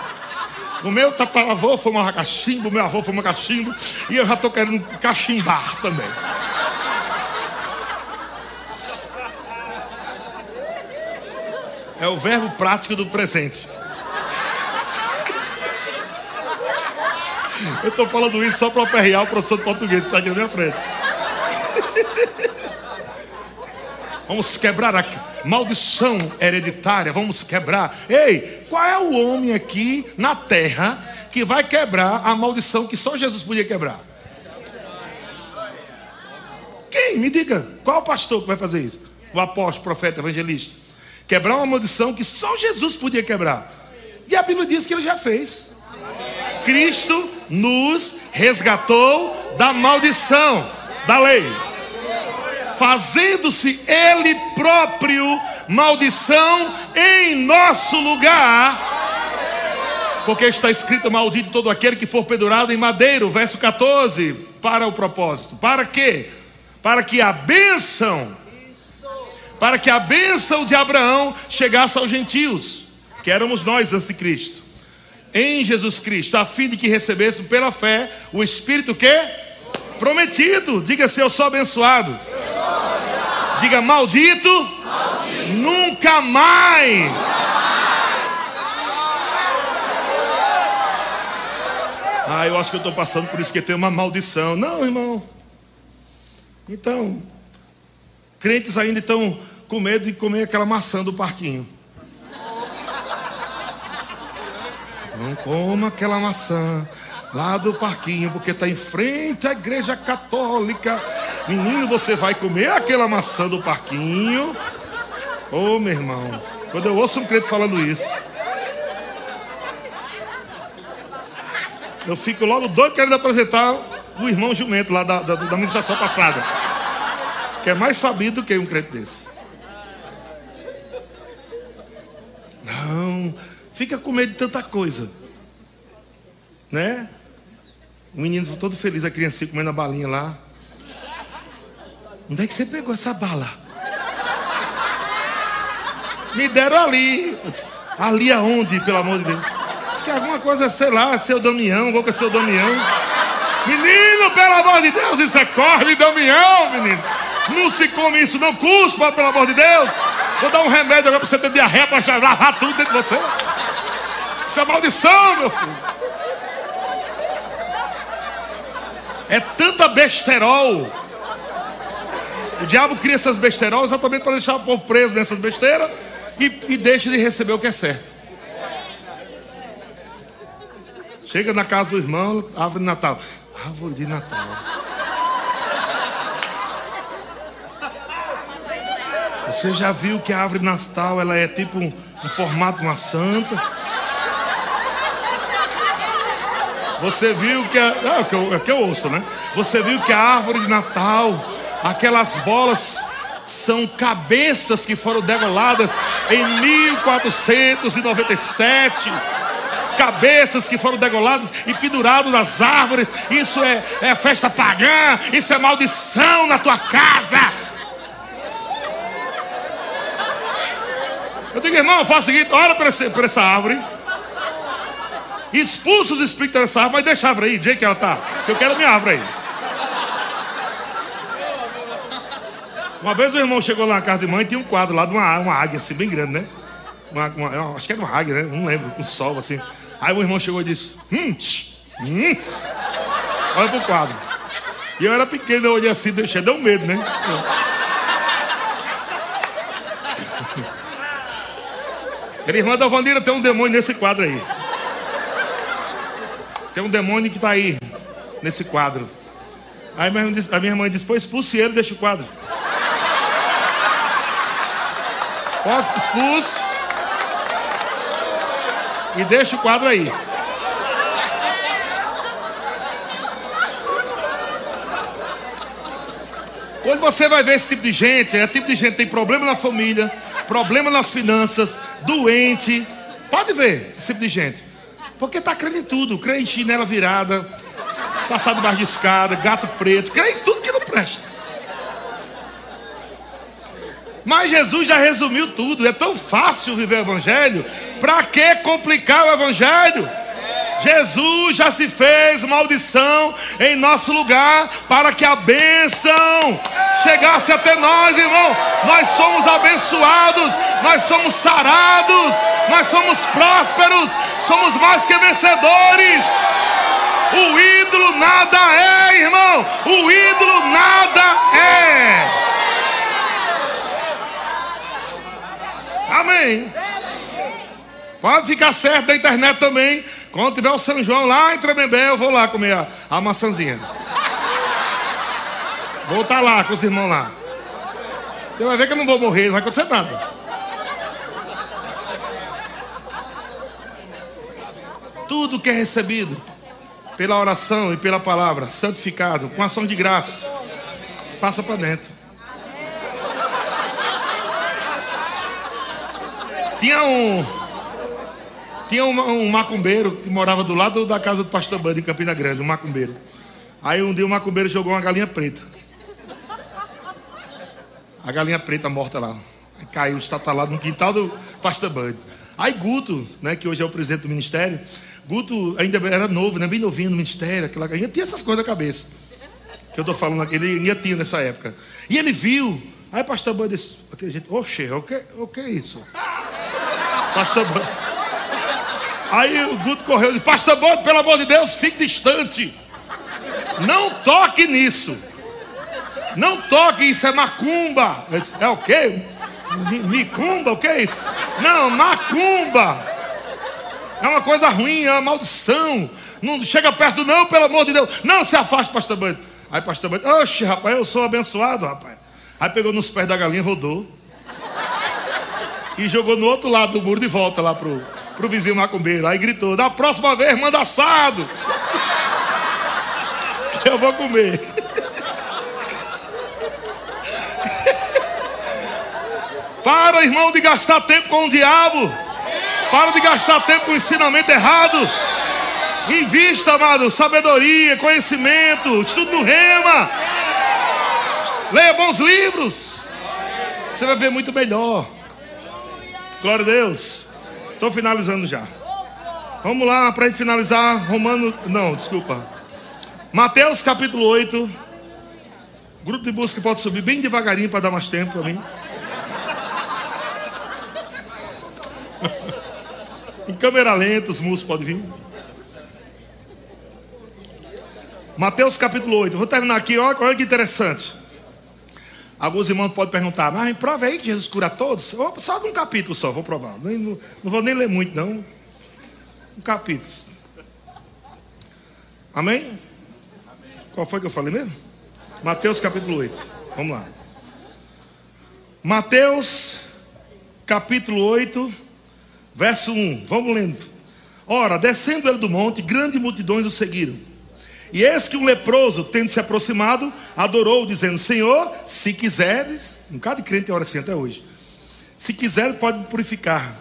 S1: O meu tataravô fumava cachimbo, meu avô fumava cachimbo, e eu já estou querendo cachimbar também. É o verbo prático do presente. Eu estou falando isso só para aperrear o professor de português que está aqui na minha frente. Vamos quebrar a maldição hereditária. Vamos quebrar. Ei, qual é o homem aqui na terra que vai quebrar a maldição que só Jesus podia quebrar? Quem? Me diga. Qual o pastor que vai fazer isso? O apóstolo, profeta, evangelista. Quebrar uma maldição que só Jesus podia quebrar. E a Bíblia diz que ele já fez. Cristo nos resgatou da maldição da lei, fazendo-se Ele próprio maldição em nosso lugar. Porque está escrito: Maldito todo aquele que for pendurado em madeiro, verso 14, para o propósito. Para quê? Para que a bênção para que a bênção de Abraão chegasse aos gentios, que éramos nós antes de Cristo, em Jesus Cristo, a fim de que recebêssemos pela fé o Espírito que prometido. Diga se eu sou abençoado. Eu sou abençoado. Diga maldito, maldito. Nunca, mais. Ah, eu acho que eu estou passando por isso que tem uma maldição. Não, irmão. Então, Crentes ainda estão com medo de comer aquela maçã do parquinho. Não coma aquela maçã lá do parquinho, porque está em frente à igreja católica. Menino, você vai comer aquela maçã do parquinho. Ô oh, meu irmão, quando eu ouço um crente falando isso, eu fico logo doido querendo apresentar o irmão jumento lá da, da, da administração passada que é mais sabido que um crente desse. Não, fica com medo de tanta coisa, né? O menino todo feliz, a criancinha comendo a balinha lá. Onde é que você pegou essa bala? Me deram ali. Ali aonde, pelo amor de Deus? Diz que alguma coisa, sei lá, seu Damião, qual que é seu Damião? Menino, pelo amor de Deus, isso é corre, Damião, menino. Não se come isso, não cuspa, pelo amor de Deus. Vou dar um remédio agora para você ter diarreia para lavar tudo dentro de você. Isso é maldição, meu filho. É tanta besterol. O diabo cria essas besterol exatamente para deixar o povo preso nessas besteiras e, e deixa de receber o que é certo. Chega na casa do irmão, árvore de Natal. Árvore de Natal. Você já viu que a árvore nastal ela é tipo um, um formato de uma santa? Você viu que a, é, que eu, é que eu ouço, né? Você viu que a árvore de Natal, aquelas bolas são cabeças que foram degoladas em 1497 cabeças que foram degoladas e penduradas nas árvores. Isso é, é festa pagã, isso é maldição na tua casa. Eu digo, irmão, faça o seguinte: olha para, essa árvore, expulsa os espíritos dessa árvore, mas deixa a árvore aí, do jeito que ela está, que eu quero minha árvore aí. Uma vez o irmão chegou lá na casa de mãe e tinha um quadro lá de uma, uma águia assim, bem grande, né? Uma, uma, acho que era uma águia, né? Não lembro, com um sol assim. Aí o irmão chegou e disse: Hum, tch, hum. olha pro quadro. E eu era pequeno, eu olhei assim, deixei, deu medo, né? Ele, irmã da Vandira, tem um demônio nesse quadro aí. Tem um demônio que está aí, nesse quadro. Aí a minha irmã disse: Pô, expulse ele, o quadro. Posso, expulso. E deixa o quadro aí. Quando você vai ver esse tipo de gente, é tipo de gente que tem problema na família, problema nas finanças, doente. Pode ver esse tipo de gente. Porque está crendo em tudo, crê em chinela virada, passar debaixo de escada, gato preto, crê em tudo que não presta. Mas Jesus já resumiu tudo. É tão fácil viver o Evangelho. Para que complicar o Evangelho? Jesus já se fez maldição em nosso lugar para que a bênção chegasse até nós, irmão. Nós somos abençoados, nós somos sarados, nós somos prósperos, somos mais que vencedores. O ídolo nada é, irmão. O ídolo nada é. Amém. Pode ficar certo da internet também. Quando tiver o São João lá em Tremembé, eu vou lá comer a, a maçãzinha. Vou estar lá com os irmãos lá. Você vai ver que eu não vou morrer, não vai acontecer nada. Tudo que é recebido pela oração e pela palavra, santificado, com ação de graça, passa para dentro. Tinha um. Tinha um, um, macumbeiro que morava do lado da casa do pastor Bando, em Campina Grande, um macumbeiro. Aí um dia o macumbeiro jogou uma galinha preta. A galinha preta morta lá. Caiu, estatalado no quintal do pastor Band. Aí Guto, né, que hoje é o presidente do ministério, Guto ainda era novo, né, bem novinho no ministério, aquela galinha, tinha essas coisas na cabeça. Que eu estou falando aqui, ele ainda tinha nessa época. E ele viu, aí pastor Band disse, aquele jeito, oxe, o que, o que é isso? Pastor Bando. Aí o Guto correu e disse: Pastor Bando, pelo amor de Deus, fique distante. Não toque nisso. Não toque, isso é macumba. Disse, é o quê? Micumba? O que é isso? Não, macumba. É uma coisa ruim, é uma maldição. Não chega perto, não, pelo amor de Deus. Não se afaste, pastor Bando. Aí, pastor Bando, oxe, rapaz, eu sou abençoado, rapaz. Aí pegou nos pés da galinha, rodou e jogou no outro lado do muro de volta lá pro, pro vizinho macumbeiro. Aí gritou: Da próxima vez, manda assado. que eu vou comer. Para, irmão, de gastar tempo com o diabo. Para de gastar tempo com o ensinamento errado. Invista, amado, sabedoria, conhecimento, estudo no rema. Leia bons livros. Você vai ver muito melhor. Glória a Deus. Estou finalizando já. Vamos lá para finalizar. Romano. Não, desculpa. Mateus capítulo 8. Grupo de busca pode subir bem devagarinho para dar mais tempo para mim. em câmera lenta, os músicos podem vir. Mateus capítulo 8. Vou terminar aqui, olha, olha que interessante. Alguns irmãos podem perguntar, mas prova aí que Jesus cura todos? Só um capítulo só, vou provar. Não, não, não vou nem ler muito, não. Um capítulo. Amém? Qual foi que eu falei mesmo? Mateus capítulo 8. Vamos lá. Mateus capítulo 8, verso 1. Vamos lendo. Ora, descendo ele do monte, grandes multidões o seguiram. E eis que um leproso, tendo se aproximado, adorou, dizendo: Senhor, se quiseres, um bocado de crente ora assim até hoje. Se quiser, pode purificar,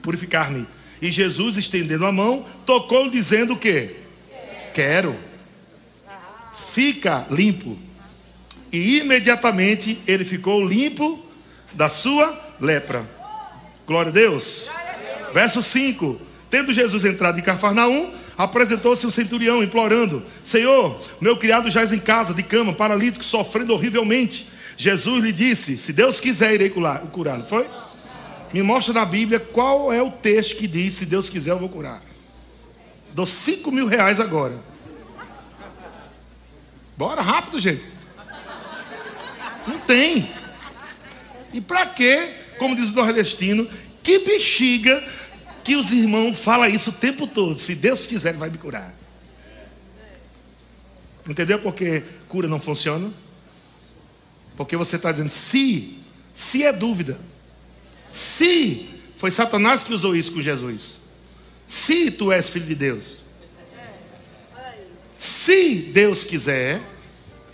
S1: purificar-me. E Jesus, estendendo a mão, tocou, dizendo o quê? Quero. Fica limpo. E imediatamente ele ficou limpo da sua lepra. Glória a Deus. Verso 5: Tendo Jesus entrado em Cafarnaum, apresentou-se o centurião, implorando: Senhor, meu criado jaz em casa, de cama, paralítico, sofrendo horrivelmente. Jesus lhe disse: Se Deus quiser, irei curá-lo. Foi? Me mostra na Bíblia qual é o texto que diz: Se Deus quiser, eu vou curar. Dou 5 mil reais agora. Bora rápido, gente. Não tem. E para quê? Como diz o nordestino, que bexiga que os irmãos falam isso o tempo todo. Se Deus quiser, ele vai me curar. Entendeu porque cura não funciona? Porque você está dizendo se, se é dúvida. Se foi Satanás que usou isso com Jesus. Se tu és filho de Deus. Se Deus quiser,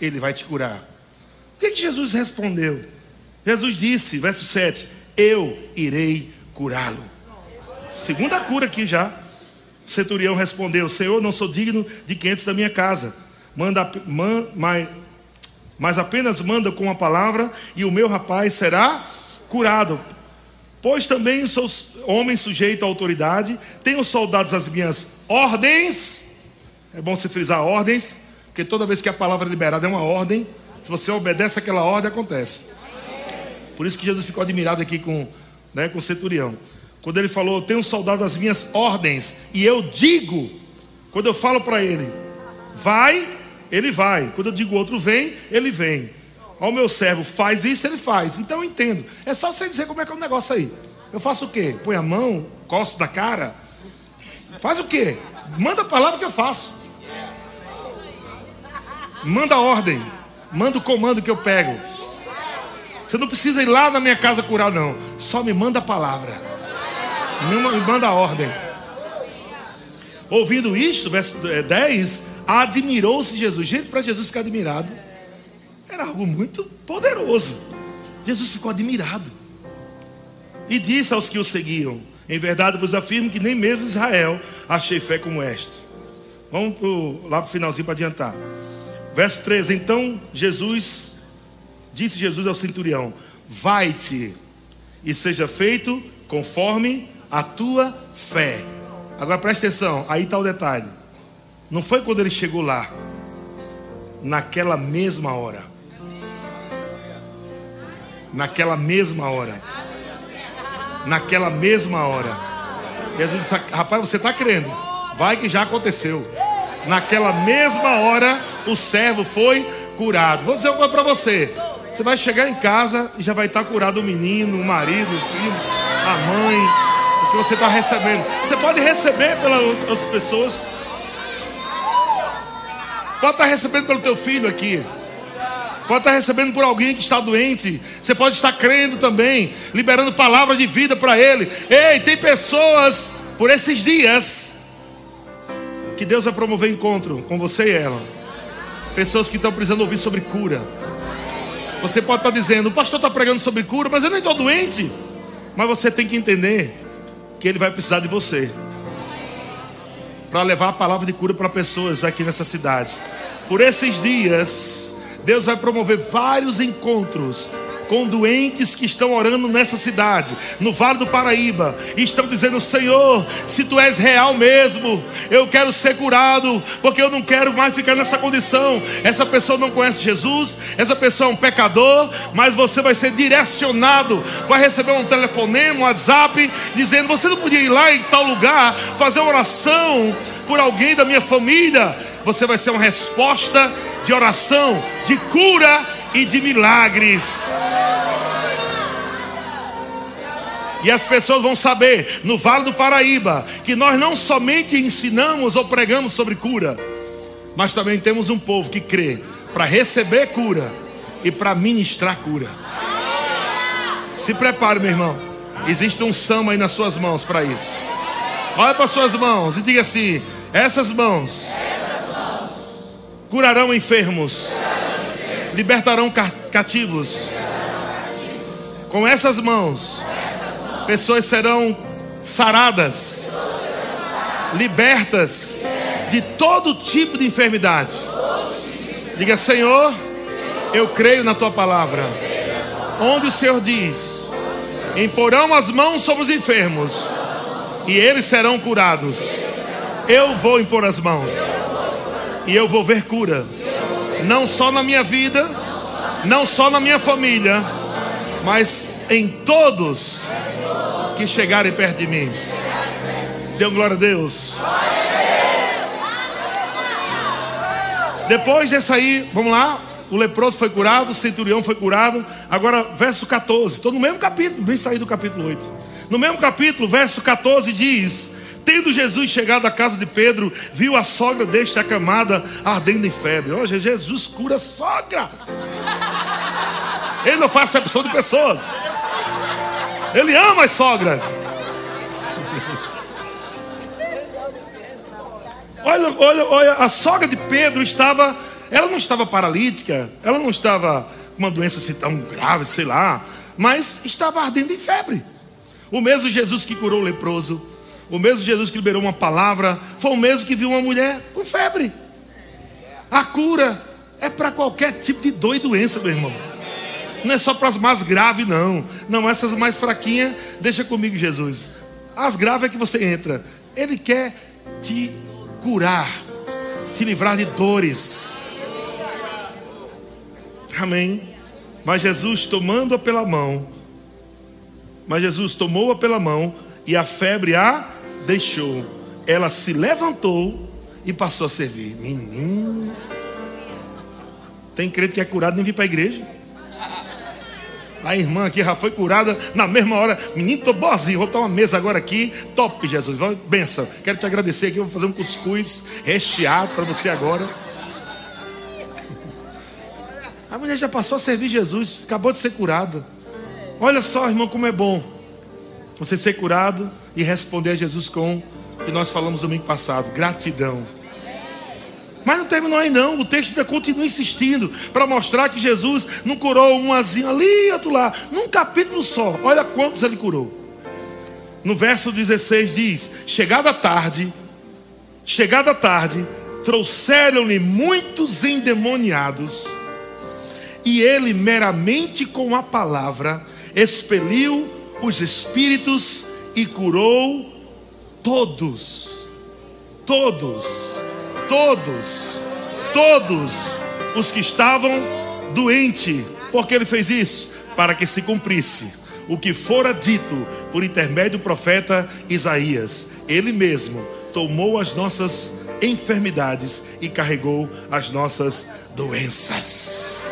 S1: ele vai te curar. O que, que Jesus respondeu? Jesus disse, verso 7: Eu irei curá-lo. Segunda cura aqui já. O centurião respondeu: Senhor, não sou digno de que entres da minha casa. Manda, man, mas, mas apenas manda com a palavra e o meu rapaz será curado. Pois também sou homem sujeito à autoridade, tenho soldados às minhas ordens. É bom se frisar ordens, porque toda vez que a palavra é liberada é uma ordem. Se você obedece aquela ordem, acontece. Por isso que Jesus ficou admirado aqui com, né, com o centurião. Quando ele falou, tenho soldado às minhas ordens, e eu digo, quando eu falo para ele, vai, ele vai. Quando eu digo outro vem, ele vem. Ao meu servo faz isso, ele faz. Então eu entendo. É só você dizer como é que é o negócio aí. Eu faço o quê? Põe a mão, coço da cara. Faz o quê? Manda a palavra que eu faço. Manda a ordem. Manda o comando que eu pego. Você não precisa ir lá na minha casa curar, não. Só me manda a palavra. Manda a ordem. Ouvindo isto, verso 10, admirou-se Jesus. Gente, para Jesus ficar admirado, era algo muito poderoso. Jesus ficou admirado. E disse aos que o seguiam: Em verdade vos afirmo que nem mesmo Israel achei fé como esta. Vamos pro, lá para o finalzinho para adiantar. Verso 13: Então Jesus, disse Jesus ao centurião: Vai-te e seja feito conforme a tua fé. Agora preste atenção, aí está o detalhe. Não foi quando ele chegou lá, naquela mesma hora. Naquela mesma hora. Naquela mesma hora. Jesus disse: Rapaz, você está crendo? Vai que já aconteceu. Naquela mesma hora, o servo foi curado. Vou dizer uma coisa para você: você vai chegar em casa e já vai estar curado o menino, o marido, o primo, a mãe, que você está recebendo. Você pode receber pelas pessoas. Pode estar recebendo pelo teu filho aqui. Pode estar recebendo por alguém que está doente. Você pode estar crendo também, liberando palavras de vida para ele. Ei, tem pessoas por esses dias que Deus vai promover encontro com você e ela. Pessoas que estão precisando ouvir sobre cura. Você pode estar dizendo, o pastor está pregando sobre cura, mas eu nem estou doente. Mas você tem que entender que Ele vai precisar de você para levar a palavra de cura para pessoas aqui nessa cidade. Por esses dias, Deus vai promover vários encontros com doentes que estão orando nessa cidade, no Vale do Paraíba, e estão dizendo: Senhor, se tu és real mesmo, eu quero ser curado, porque eu não quero mais ficar nessa condição. Essa pessoa não conhece Jesus, essa pessoa é um pecador, mas você vai ser direcionado, vai receber um telefonema, um WhatsApp, dizendo: Você não podia ir lá em tal lugar, fazer uma oração por alguém da minha família. Você vai ser uma resposta de oração, de cura e de milagres. E as pessoas vão saber no Vale do Paraíba que nós não somente ensinamos ou pregamos sobre cura, mas também temos um povo que crê para receber cura e para ministrar cura. Se prepare, meu irmão. Existe um samba aí nas suas mãos para isso. Olha para suas mãos e diga assim: essas mãos curarão enfermos, libertarão cativos. Com essas mãos, pessoas serão saradas, libertas de todo tipo de enfermidade. Diga, Senhor, eu creio na tua palavra. Onde o Senhor diz: Imporão as mãos sobre os enfermos e eles serão curados. Eu vou impor as mãos e eu vou ver cura, não só na minha vida, não só na minha família, mas em todos que chegarem perto de mim. Dê glória a Deus. Depois desse aí, vamos lá. O leproso foi curado, o centurião foi curado. Agora, verso 14. Estou no mesmo capítulo, bem sair do capítulo 8. No mesmo capítulo, verso 14 diz: Tendo Jesus chegado à casa de Pedro, viu a sogra deste acamada, ardendo em febre. Hoje Jesus cura a sogra. Ele não faz acepção de pessoas. Ele ama as sogras. Olha, olha, olha, a sogra de Pedro estava, ela não estava paralítica, ela não estava com uma doença assim tão grave, sei lá, mas estava ardendo em febre. O mesmo Jesus que curou o leproso, o mesmo Jesus que liberou uma palavra, foi o mesmo que viu uma mulher com febre. A cura é para qualquer tipo de dor e doença, meu irmão. Não é só para as mais graves, não. Não, essas mais fraquinhas, deixa comigo, Jesus. As graves é que você entra. Ele quer te curar, te livrar de dores. Amém. Mas Jesus, tomando-a pela mão, mas Jesus tomou-a pela mão e a febre a deixou. Ela se levantou e passou a servir. Menino. Tem crente que é curado nem vir para a igreja. A irmã aqui já foi curada na mesma hora. Menino, estou boazinho. Vou botar uma mesa agora aqui. Top, Jesus. Benção. Quero te agradecer aqui. Vou fazer um cuscuz recheado para você agora. A mulher já passou a servir Jesus. Acabou de ser curada. Olha só, irmão, como é bom você ser curado e responder a Jesus com o que nós falamos domingo passado: gratidão. Mas não terminou aí não, o texto ainda continua insistindo para mostrar que Jesus não curou umazinho ali, outro lá, num capítulo só. Olha quantos ele curou. No verso 16 diz: Chegada a tarde, chegada a tarde, trouxeram-lhe muitos endemoniados, e ele meramente com a palavra expeliu os espíritos e curou todos. Todos todos, todos os que estavam doentes. Porque ele fez isso? Para que se cumprisse o que fora dito por intermédio do profeta Isaías. Ele mesmo tomou as nossas enfermidades e carregou as nossas doenças.